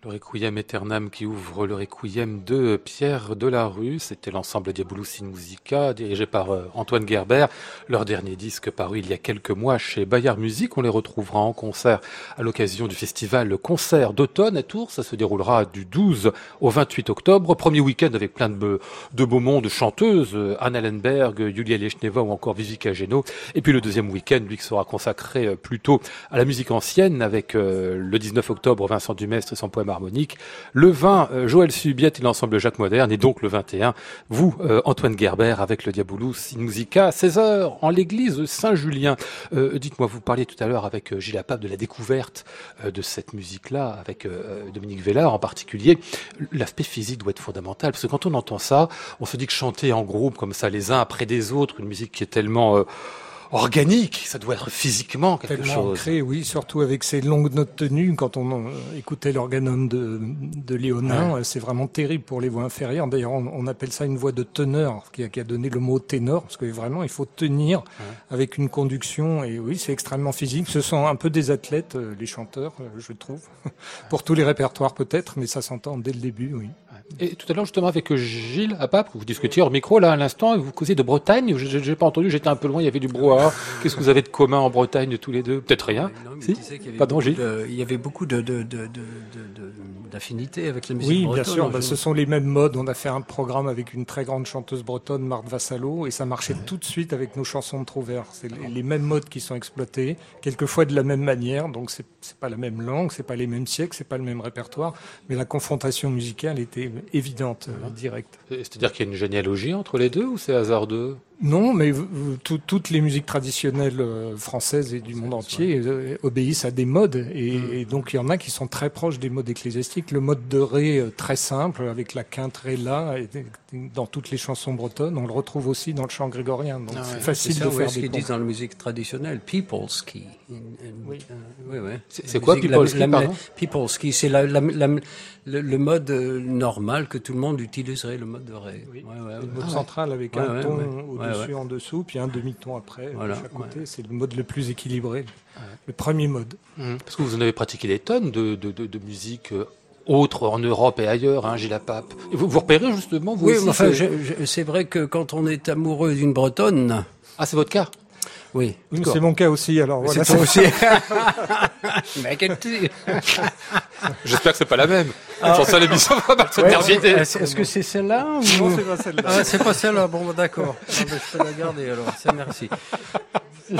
Le Requiem Aeternam qui ouvre le Requiem de Pierre Delarue. C'était l'ensemble Diabolus in Musica, dirigé par euh, Antoine Gerber. Leur dernier disque paru il y a quelques mois chez Bayard Musique. On les retrouvera en concert à l'occasion du festival Concert d'automne à Tours. Ça se déroulera du 12 au 28 octobre. Premier week-end avec plein de, de beaux mondes, chanteuses, Anne Allenberg, Julia Lechneva ou encore Vivica Geno. Et puis le deuxième week-end, lui, qui sera consacré euh, plutôt à la musique ancienne avec euh, le 19 octobre Vincent Dumestre et son poème Le 20, euh, Joël Subiette et l'ensemble Jacques Moderne. Et donc le 21, vous, euh, Antoine Gerber, avec le Diabolus in Musica, 16h, en l'église Saint-Julien. Euh, dites-moi, vous parliez tout à l'heure avec Gilles Apap de la découverte de cette musique-là, avec Dominique Vellard en particulier. L'aspect physique doit être fondamental, parce que quand on entend ça, on se dit que chanter en groupe, comme ça, les uns après des autres, une musique qui est tellement organique, ça doit être physiquement quelque Tellement chose. Ancré, oui, surtout avec ces longues notes tenues. Quand on euh, écoutait l'organum de, de Léonin, ouais. c'est vraiment terrible pour les voix inférieures. D'ailleurs, on, on, appelle ça une voix de teneur, qui a, qui a, donné le mot ténor, parce que vraiment, il faut tenir ouais. avec une conduction. Et oui, c'est extrêmement physique. Ce sont un peu des athlètes, euh, les chanteurs, euh, je trouve, <laughs> pour tous les répertoires peut-être, mais ça s'entend dès le début, oui. Et tout à l'heure, justement, avec Gilles Apap, vous discutiez hors micro, là, à l'instant, vous causez de Bretagne. Je n'ai pas entendu, j'étais un peu loin, il y avait du brouhaha. Qu'est-ce que vous avez de commun en Bretagne, tous les deux? Peut-être rien. Non, si? Pardon, Gilles? De, il y avait beaucoup de, de, de, d'affinité avec la musique oui, bretonne. Oui, bien sûr. Bah, ce sont les mêmes modes. On a fait un programme avec une très grande chanteuse bretonne, Marthe Vassalo, et ça marchait ouais. tout de suite avec nos chansons de Trouvert. C'est les, les, mêmes modes qui sont exploités, quelquefois de la même manière. Donc, c'est pas la même langue, c'est pas les mêmes siècles, c'est pas le même répertoire, mais la confrontation musicale était évidente, euh, directe. C'est-à-dire qu'il y a une généalogie entre les deux ou c'est hasardeux? Non, mais tout, toutes les musiques traditionnelles euh, françaises et du monde entier euh, obéissent à des modes. Et, mmh. et, donc, il y en a qui sont très proches des modes ecclésiastiques. Le mode de Ré, euh, très simple, avec la quinte Ré là, et dans toutes les chansons bretonnes, on le retrouve aussi dans le chant grégorien. Donc, ah, c'est ouais. facile ça, de faire ce des qu'ils disent dans la musique traditionnelle, people's key. Oui, oui, oui. C'est quoi people's key, pardon People's key, c'est la, la, la, le, le, mode normal que tout le monde utiliserait, le mode de Ré. Oui. Ouais, ouais, le mode ah, central avec un ton au-dessus, en dessous, puis un demi-ton après, voilà, de chaque côté. C'est le mode le plus équilibré, le premier mode. Mmh. Parce que vous en avez pratiqué des tonnes de, de, de, de musique euh, autres en Europe et ailleurs, hein, Gilles Pape. Et vous, vous repérez justement vous Oui, aussi, enfin, c'est vrai que quand on est amoureux d'une Bretonne... Ah, c'est votre cas? Oui, oui c'est mon cas aussi. Alors voilà. C'est aussi. <laughs> mais J'espère que c'est pas la même. Ah. Pour ça, l'émission va pas se terminer. Est-ce que c'est celle-là ou... Non, c'est pas celle-là. Ah, c'est pas celle-là. Bon, d'accord. Ah, ben, je peux la garder alors. C'est merci. <laughs>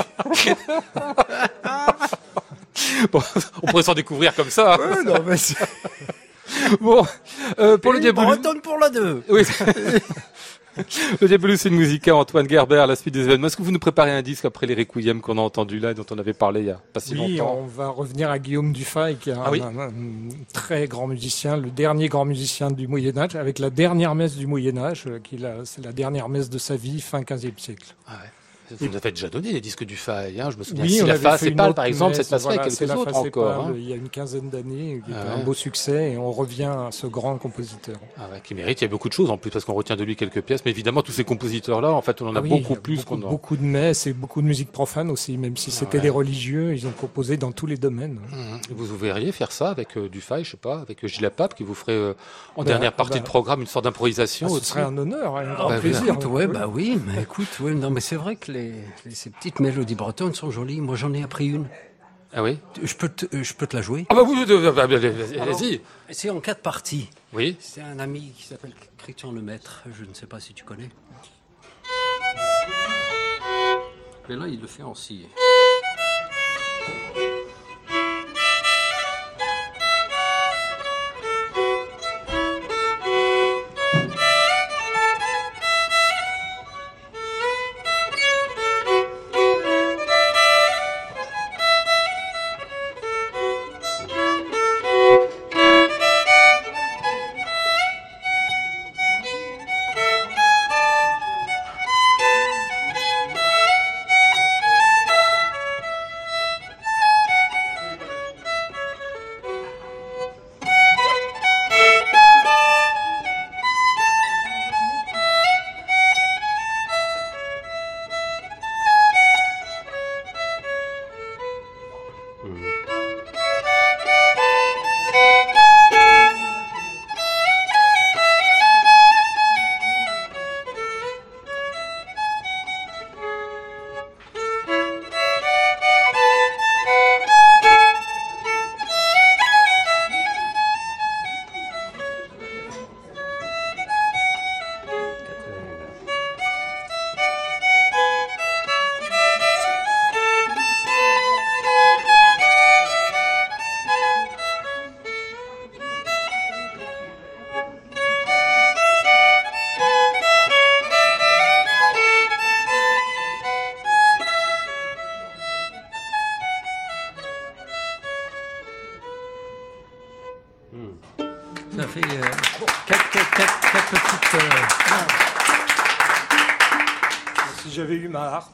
bon, on pourrait s'en découvrir comme ça. Oui, non, mais bon, euh, pour Et le diable. Bretonne pour la 2. Oui. <laughs> <laughs> Le Diabolus in Musica, Antoine Gerber, la suite des événements. Est-ce que vous nous préparez un disque après les Requiem qu'on a entendu là, dont on avait parlé il y a pas si oui, longtemps on va revenir à Guillaume Dufay, qui est un, ah oui un, un, très grand musicien, le dernier grand musicien du Moyen-Âge, avec la dernière messe du Moyen-Âge, c'est la dernière messe de sa vie, fin 15e siècle. Ah ouais. Vous nous avez déjà donné les disques du Faille, hein je me souviens. Oui, si la face pâle, par exemple, cette face-là voilà, quelques autres encore. Hein. Il y a une quinzaine d'années, ah ouais. un beau succès, et on revient à ce grand compositeur. Ah ouais, qui mérite. Il y a beaucoup de choses en plus, parce qu'on retient de lui quelques pièces, mais évidemment, tous ces compositeurs-là, en fait, on en a ah oui, beaucoup plus beaucoup, qu'on beaucoup de messes et beaucoup de musique profane aussi, même si c'était des religieux, ils ont composé dans tous les domaines. Mmh. Vous verriez faire ça avec euh, du Faille, je sais pas, avec Gilles Pape, qui vous ferait euh, en bah, dernière partie bah, de programme une sorte d'improvisation. ce serait un honneur, un grand bah, plaisir. Ouais, bah oui, mais écoute, non, mais c'est vrai que les, les, ces petites mélodies bretonnes sont jolies. Moi, j'en ai appris une. Ah oui? Je peux te, je peux te la jouer Ah bah oui, vas-y. C'est en quatre parties. Oui. C'est un ami qui s'appelle Christian Lemaître. Je ne sais pas si tu connais. Mais là, il le fait en si.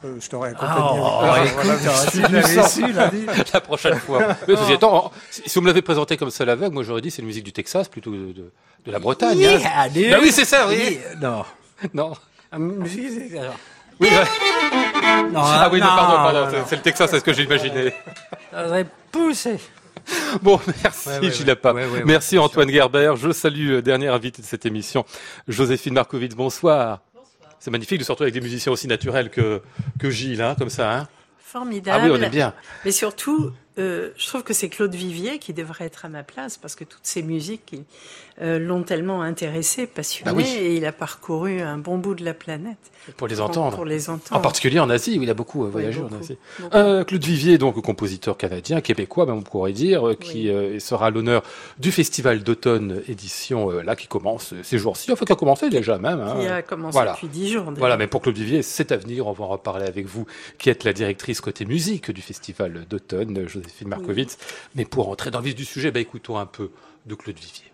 Eu ma harpe, je t'aurais accompagné. Oh, ah, écoute, si j'avais su, la prochaine fois. <laughs> si vous me l'avez présenté comme ça la moi j'aurais dit c'est une musique du Texas plutôt de, de, la Bretagne. Oui, hein. bah oui c'est ça, oui. Non. Non. Musique, oui, non, ah oui, non, pardon, pardon c'est le Texas, c'est ce que j'ai imaginé. Ça aurait poussé. Bon, merci ouais, Gilles merci Antoine Gerber. Je salue le dernier invité de cette émission, Joséphine Markovitz. Bonsoir. C'est magnifique de se retrouver avec des musiciens aussi naturels que, que Gilles, hein, comme ça. Hein. Formidable. Ah oui, on est bien. Mais surtout, euh, je trouve que c'est Claude Vivier qui devrait être à ma place parce que toutes ces musiques euh, l'ont tellement intéressé, passionné, bah et il a parcouru un bon bout de la planète. Pour les entendre. Pour les entendre. En particulier en Asie, où il a beaucoup euh, voyagé en Asie. Euh, Claude Vivier, donc compositeur canadien, québécois, même on pourrait dire, qui sera à l'honneur du Festival d'automne édition là qui commence ces jours-ci, enfin qui a commencé déjà même. Hein. Qui a commencé depuis dix jours. Déjà. Voilà, mais pour Claude Vivier, c'est à venir. On va en reparler avec vous, qui êtes la directrice côté musique du Festival d'automne. Markovitz. Mais pour entrer dans le vif du sujet, bah, écoutons un peu de Claude Vivier.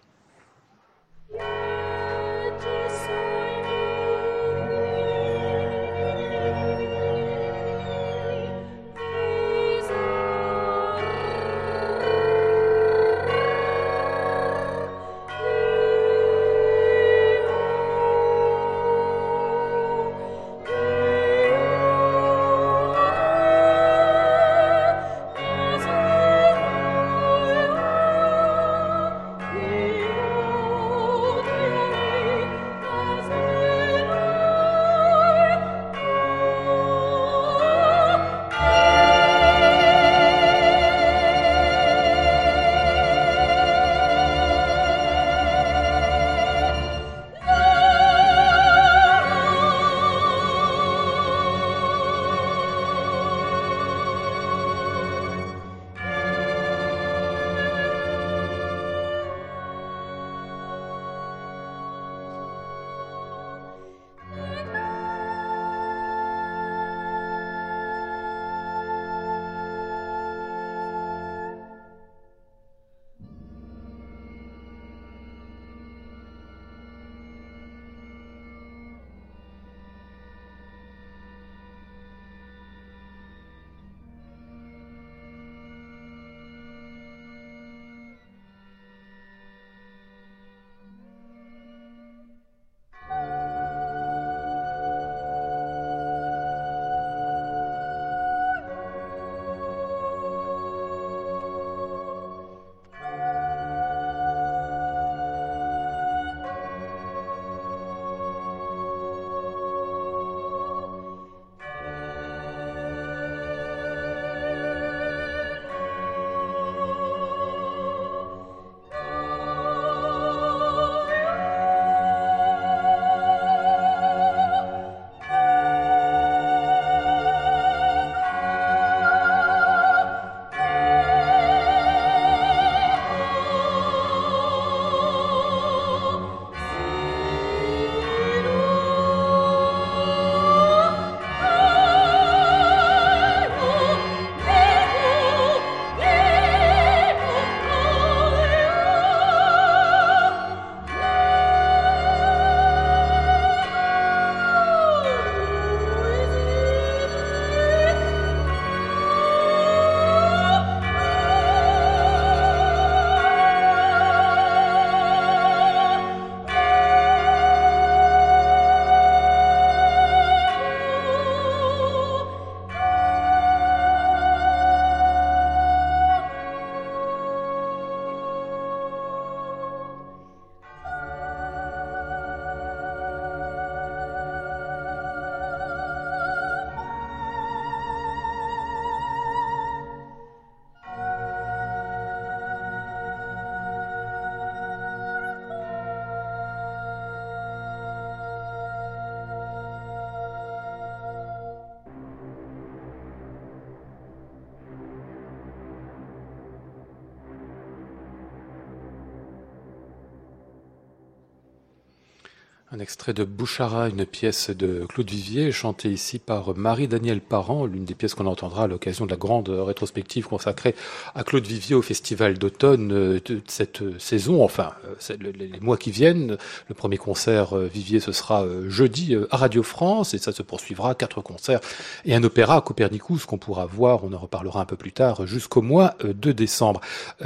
Un extrait de Bouchara, une pièce de Claude Vivier, chantée ici par Marie-Danielle Parent, l'une des pièces qu'on entendra à l'occasion de la grande rétrospective consacrée à Claude Vivier au Festival d'automne euh, de cette saison, enfin, euh, les mois qui viennent. Le premier concert euh, Vivier, ce sera jeudi à Radio France, et ça se poursuivra, quatre concerts et un opéra à Copernicus qu'on pourra voir, on en reparlera un peu plus tard, jusqu'au mois de décembre.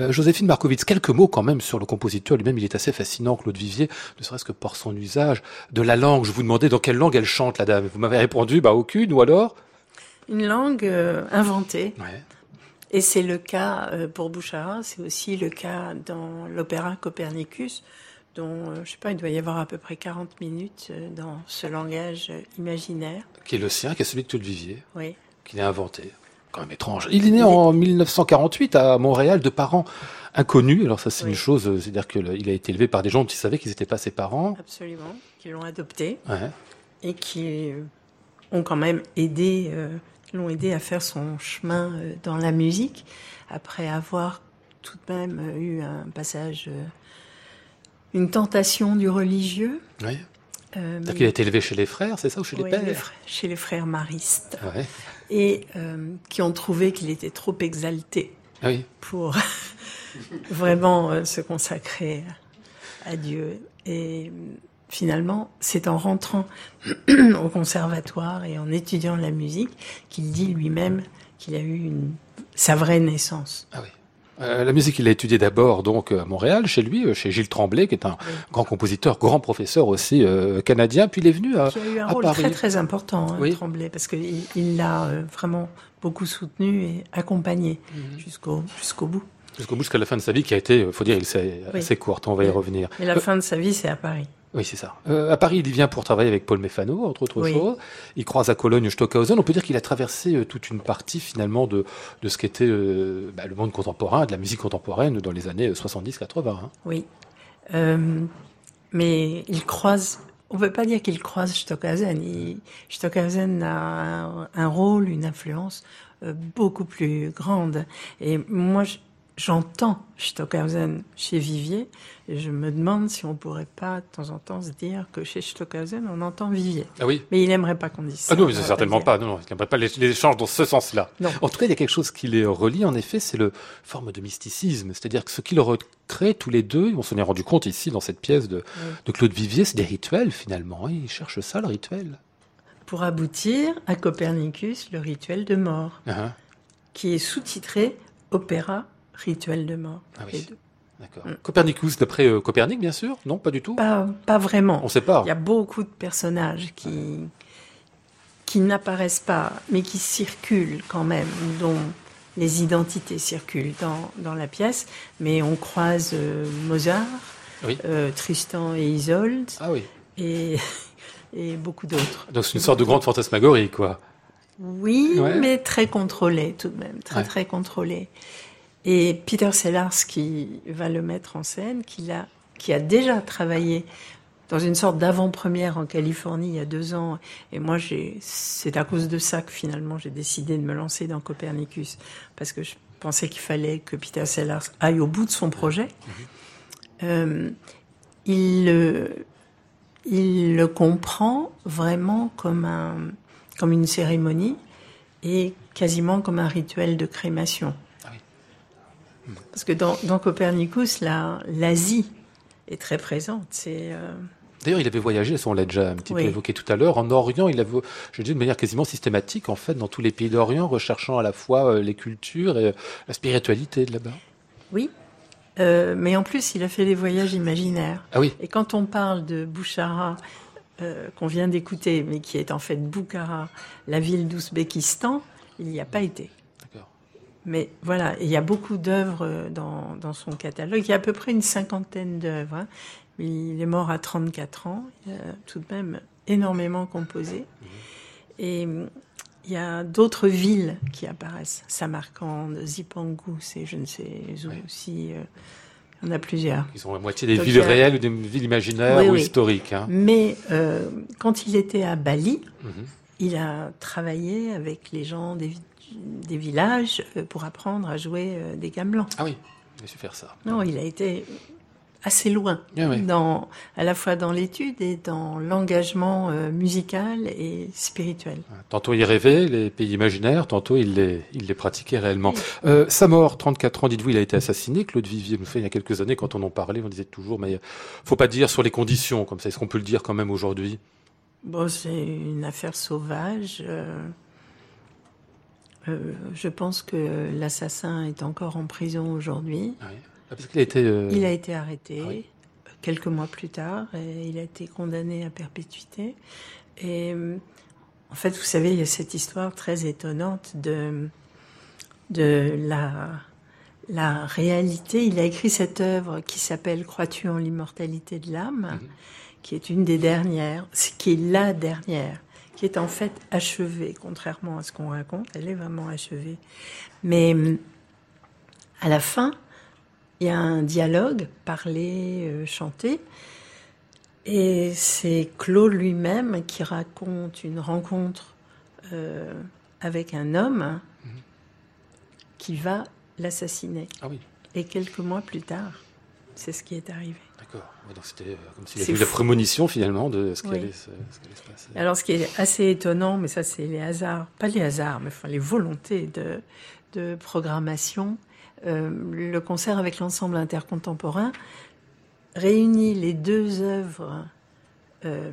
Joséphine Markovitz, quelques mots quand même sur le compositeur lui-même, il est assez fascinant, Claude Vivier, ne serait-ce que par son usage de la langue. Je vous demandais dans quelle langue elle chante, la dame. Vous m'avez répondu, bah aucune, ou alors? Une langue euh, inventée. Et c'est le cas euh, pour Bouchara, c'est aussi le cas dans l'opéra Copernicus, dont, euh, je sais pas, il doit y avoir à peu près 40 minutes dans ce langage imaginaire. Qui est le sien, qui est celui de Vivier. Oui. Qu'il a inventé. Quand même étrange. Il est né en 1948 à Montréal de parents inconnu. Alors ça, c'est une chose, euh, c'est-à-dire qu'il a été élevé par des gens qui savaient qu'ils n'étaient pas ses parents. Absolument, qui l'ont adopté et qui euh, ont quand même aidé, euh, l'ont aidé à faire son chemin dans la musique après avoir tout de même eu un passage, une tentation du religieux. Oui. Euh, qu'il a été élevé chez les frères, c'est ça, ou chez les pères Chez les frères maristes. Et qui ont trouvé qu'il était trop exalté oui. pour <laughs> vraiment euh, se consacrer à Dieu. Et finalement, c'est en rentrant <clears throat> au conservatoire et en étudiant la musique qu'il dit lui-même qu'il a eu une, sa vraie naissance. Ah oui. Euh, la musique, il a étudié d'abord donc à Montréal, chez lui, euh, chez Gilles Tremblay, qui est un grand compositeur, grand professeur aussi canadien. Puis il est venu à, qui a eu un rôle très très important, hein, Tremblay, parce qu'il l'a vraiment beaucoup soutenu et accompagné mhm. jusqu'au jusqu'au bout. Jusqu'au bout, jusqu'à la fin de sa vie, qui a été, faut dire, assez courte. On va y revenir. Et la fin de sa vie, c'est à Paris. Oui, c'est ça. Euh, à Paris, il y vient pour travailler avec Paul Méfano, entre autres choses. Il croise à Cologne Stockhausen. On peut dire qu'il a traversé euh, toute une partie, finalement, de, de ce qu'était euh, bah, le monde contemporain, de la musique contemporaine dans les années 70-80. Hein. Oui. mais il croise on ne peut pas dire qu'il croise Stockhausen. Stockhausen a un, un, rôle, une influence beaucoup plus grande. Et moi, j'entends Stockhausen chez Vivier, et je me demande si on pourrait pas de temps en temps se dire que chez Stockhausen, on entend Vivier. Ah oui. Mais il n'aimerait pas qu'on dise ça. Ah non, mais certainement pas, Non, non, il n'aimerait pas les, échanges dans ce sens-là. En tout cas, il y a quelque chose qui les relie, en effet, c'est le forme de mysticisme. C'est-à-dire que ce qui le recrée tous les deux, on s'en est rendu compte ici dans cette pièce de, de Claude Vivier, c'est des rituels finalement. Ils cherchent ça, le rituel. Pour aboutir à Copernicus, le rituel de mort, uh-huh. qui est sous-titré Opéra rituel de mort. Ah oui. D'accord. Mm. Copernicus, d'après euh, Copernic, bien sûr? Non, pas du tout? Pas, pas vraiment. On ne sait pas. Il y a beaucoup de personnages qui, qui n'apparaissent pas, mais qui circulent quand même, dont les identités circulent dans, dans la pièce. Mais on croise euh, Mozart, euh, Tristan et Isolde. Ah oui. Et, <laughs> et beaucoup d'autres. Donc c'est une sorte de grande fantasmagorie, quoi. Oui, mais très contrôlée tout de même, très très contrôlée. Et Peter Sellars, qui va le mettre en scène, qui a, qui a déjà travaillé dans une sorte d'avant-première en Californie il y a deux ans. Et moi, c'est à cause de ça que finalement j'ai décidé de me lancer dans Copernicus, parce que je pensais qu'il fallait que Peter Sellars aille au bout de son projet. Euh, il, le, il le comprend vraiment comme, un, comme une cérémonie et quasiment comme un rituel de crémation. Parce que dans, Copernicus, l'Asie est très présente. C'est euh, D'ailleurs, il avait voyagé, on l'a déjà un petit peu évoqué tout à l'heure, en Orient, il avait, je dis de manière quasiment systématique, en fait, dans tous les pays d'Orient, recherchant à la fois euh, les cultures et euh, la spiritualité de là-bas. Oui, mais en plus, il a fait des voyages imaginaires. Ah oui. Et quand on parle de Bouchara, qu'on vient d'écouter, mais qui est en fait Boukhara, la ville d'Ouzbékistan, il n'y a pas été. Mais voilà, il y a beaucoup d'œuvres euh, dans, dans, son catalogue. Il y a à peu près une cinquantaine d'œuvres. Hein. Il est mort à 34 ans. Il a tout de même énormément composé. Et mm, il y a d'autres villes qui apparaissent. Samarcande, Zipangu, c'est je ne sais où aussi. Euh, il y en a plusieurs. Ils sont à moitié des villes réelles ou des villes imaginaires ou historiques. Hein. Mais euh, quand il était à Bali, mhm. il a travaillé avec les gens des des villages euh, pour apprendre à jouer euh, des gamelans. Ah oui, il a su faire ça. Non, il a été assez loin, ah dans, à la fois dans l'étude et dans l'engagement euh, musical et spirituel. Tantôt il rêvait les pays imaginaires, tantôt il les, il les pratiquait réellement. Euh, sa mort, 34 ans, dites-vous, il a été assassiné. Claude Vivier nous fait il y a quelques années, quand on en parlait, on disait toujours, mais faut pas dire sur les conditions comme ça. Est-ce qu'on peut le dire quand même aujourd'hui? Bon, c'est une affaire sauvage. Euh, euh, je pense que l'assassin est encore en prison aujourd'hui. Ah ah, a été. Euh, il a été arrêté ah quelques mois plus tard et il a été condamné à perpétuité. Et en fait, vous savez, il y a cette histoire très étonnante de de la la réalité. Il a écrit cette œuvre qui s'appelle Crois-tu en l'immortalité de l'âme, mhm. qui est une des dernières, qui est la dernière qui est en fait achevée, contrairement à ce qu'on raconte, elle est vraiment achevée. Mais à la fin, il y a un dialogue, parlé, euh, chanté, et c'est Claude lui-même qui raconte une rencontre euh, avec un homme qui va l'assassiner. Ah oui. Et quelques mois plus tard, c'est ce qui est arrivé. D'accord. donc c'était euh, comme s'il y avait eu la prémonition finalement de ce qui, allait, se, passer. Alors ce qui est assez étonnant, mais ça c'est les hasards, pas les hasards, mais enfin les volontés de, de programmation. Euh, le concert avec l'ensemble intercontemporain réunit les deux œuvres euh,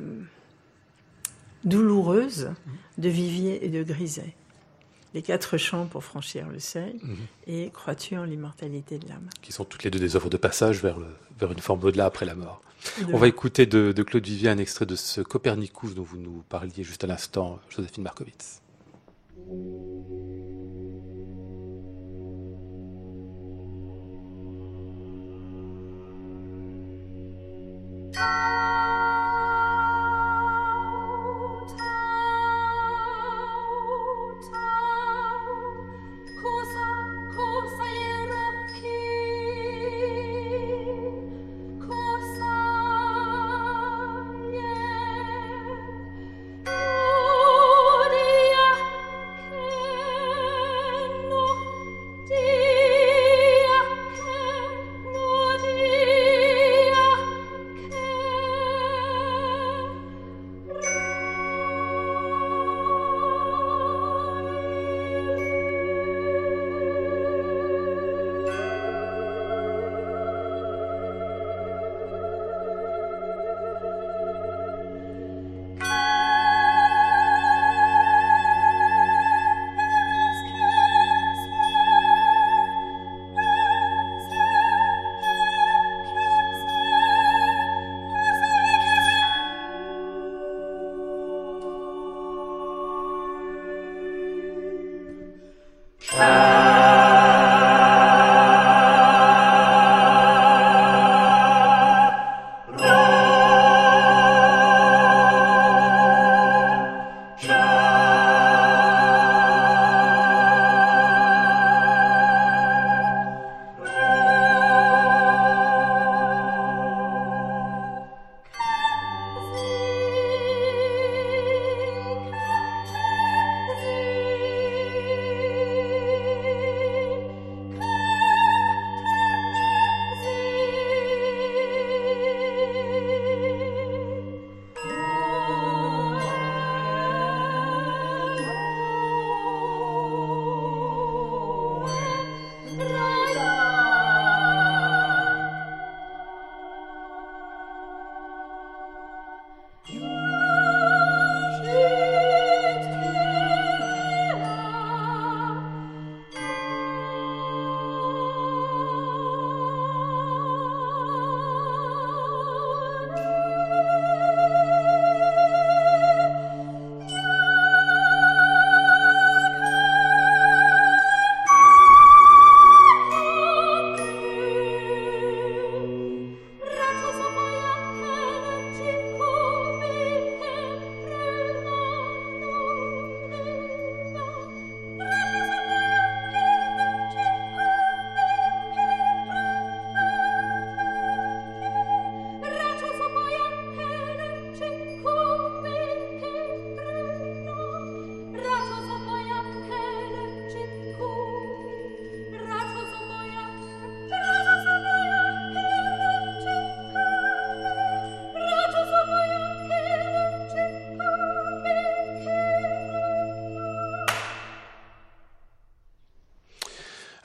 douloureuses de Vivier et de Griset les quatre champs pour franchir le seuil mhm. et Crois-tu en l'immortalité de l'âme? Qui sont toutes les deux des œuvres de passage vers, le, vers une forme au-delà après la mort. On va écouter de, Claude Vivier un extrait de ce Copernicus dont vous nous parliez juste à l'instant, Joséphine Markovitz.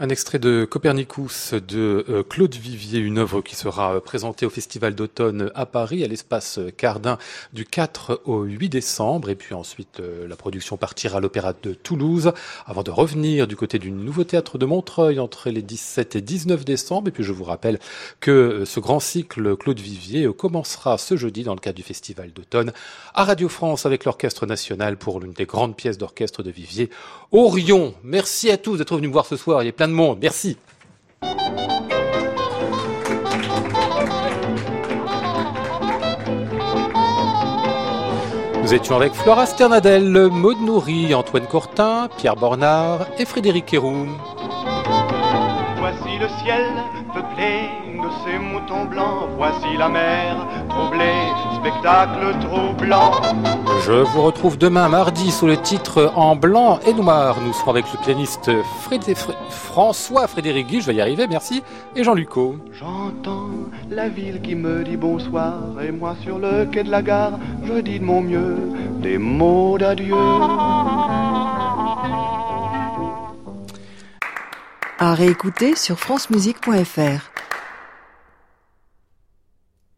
Un extrait de Copernicus de euh, Claude Vivier, une œuvre qui sera euh, présentée au Festival d'automne à Paris, à l'espace Cardin, du 4 au 8 décembre. Et puis ensuite, euh, la production partira à l'Opéra de Toulouse, avant de revenir du côté du Nouveau Théâtre de Montreuil entre les 17 et 19 décembre. Et puis je vous rappelle que ce grand cycle Claude Vivier commencera ce jeudi dans le cadre du Festival d'automne à Radio France avec l'Orchestre National pour l'une des grandes pièces d'orchestre de Vivier, Orion. Merci à tous d'être venus me voir ce soir. Il y a plein monde. Merci. Nous étions avec Flora Sternadel, Maud Nourri, Antoine Courtin, Pierre Bornard et Frédéric Héroux. Voici le ciel peuplé de ces moutons blancs, voici la mer troublée, spectacle troublant. Je vous retrouve demain mardi sous le titre En blanc et noir. Nous serons avec le pianiste François Frédéric Guy, je vais y arriver, merci, et Jean Lucot. J'entends la ville qui me dit bonsoir, et moi sur le quai de la gare, je dis de mon mieux des mots d'adieu. À réécouter sur francemusique.fr.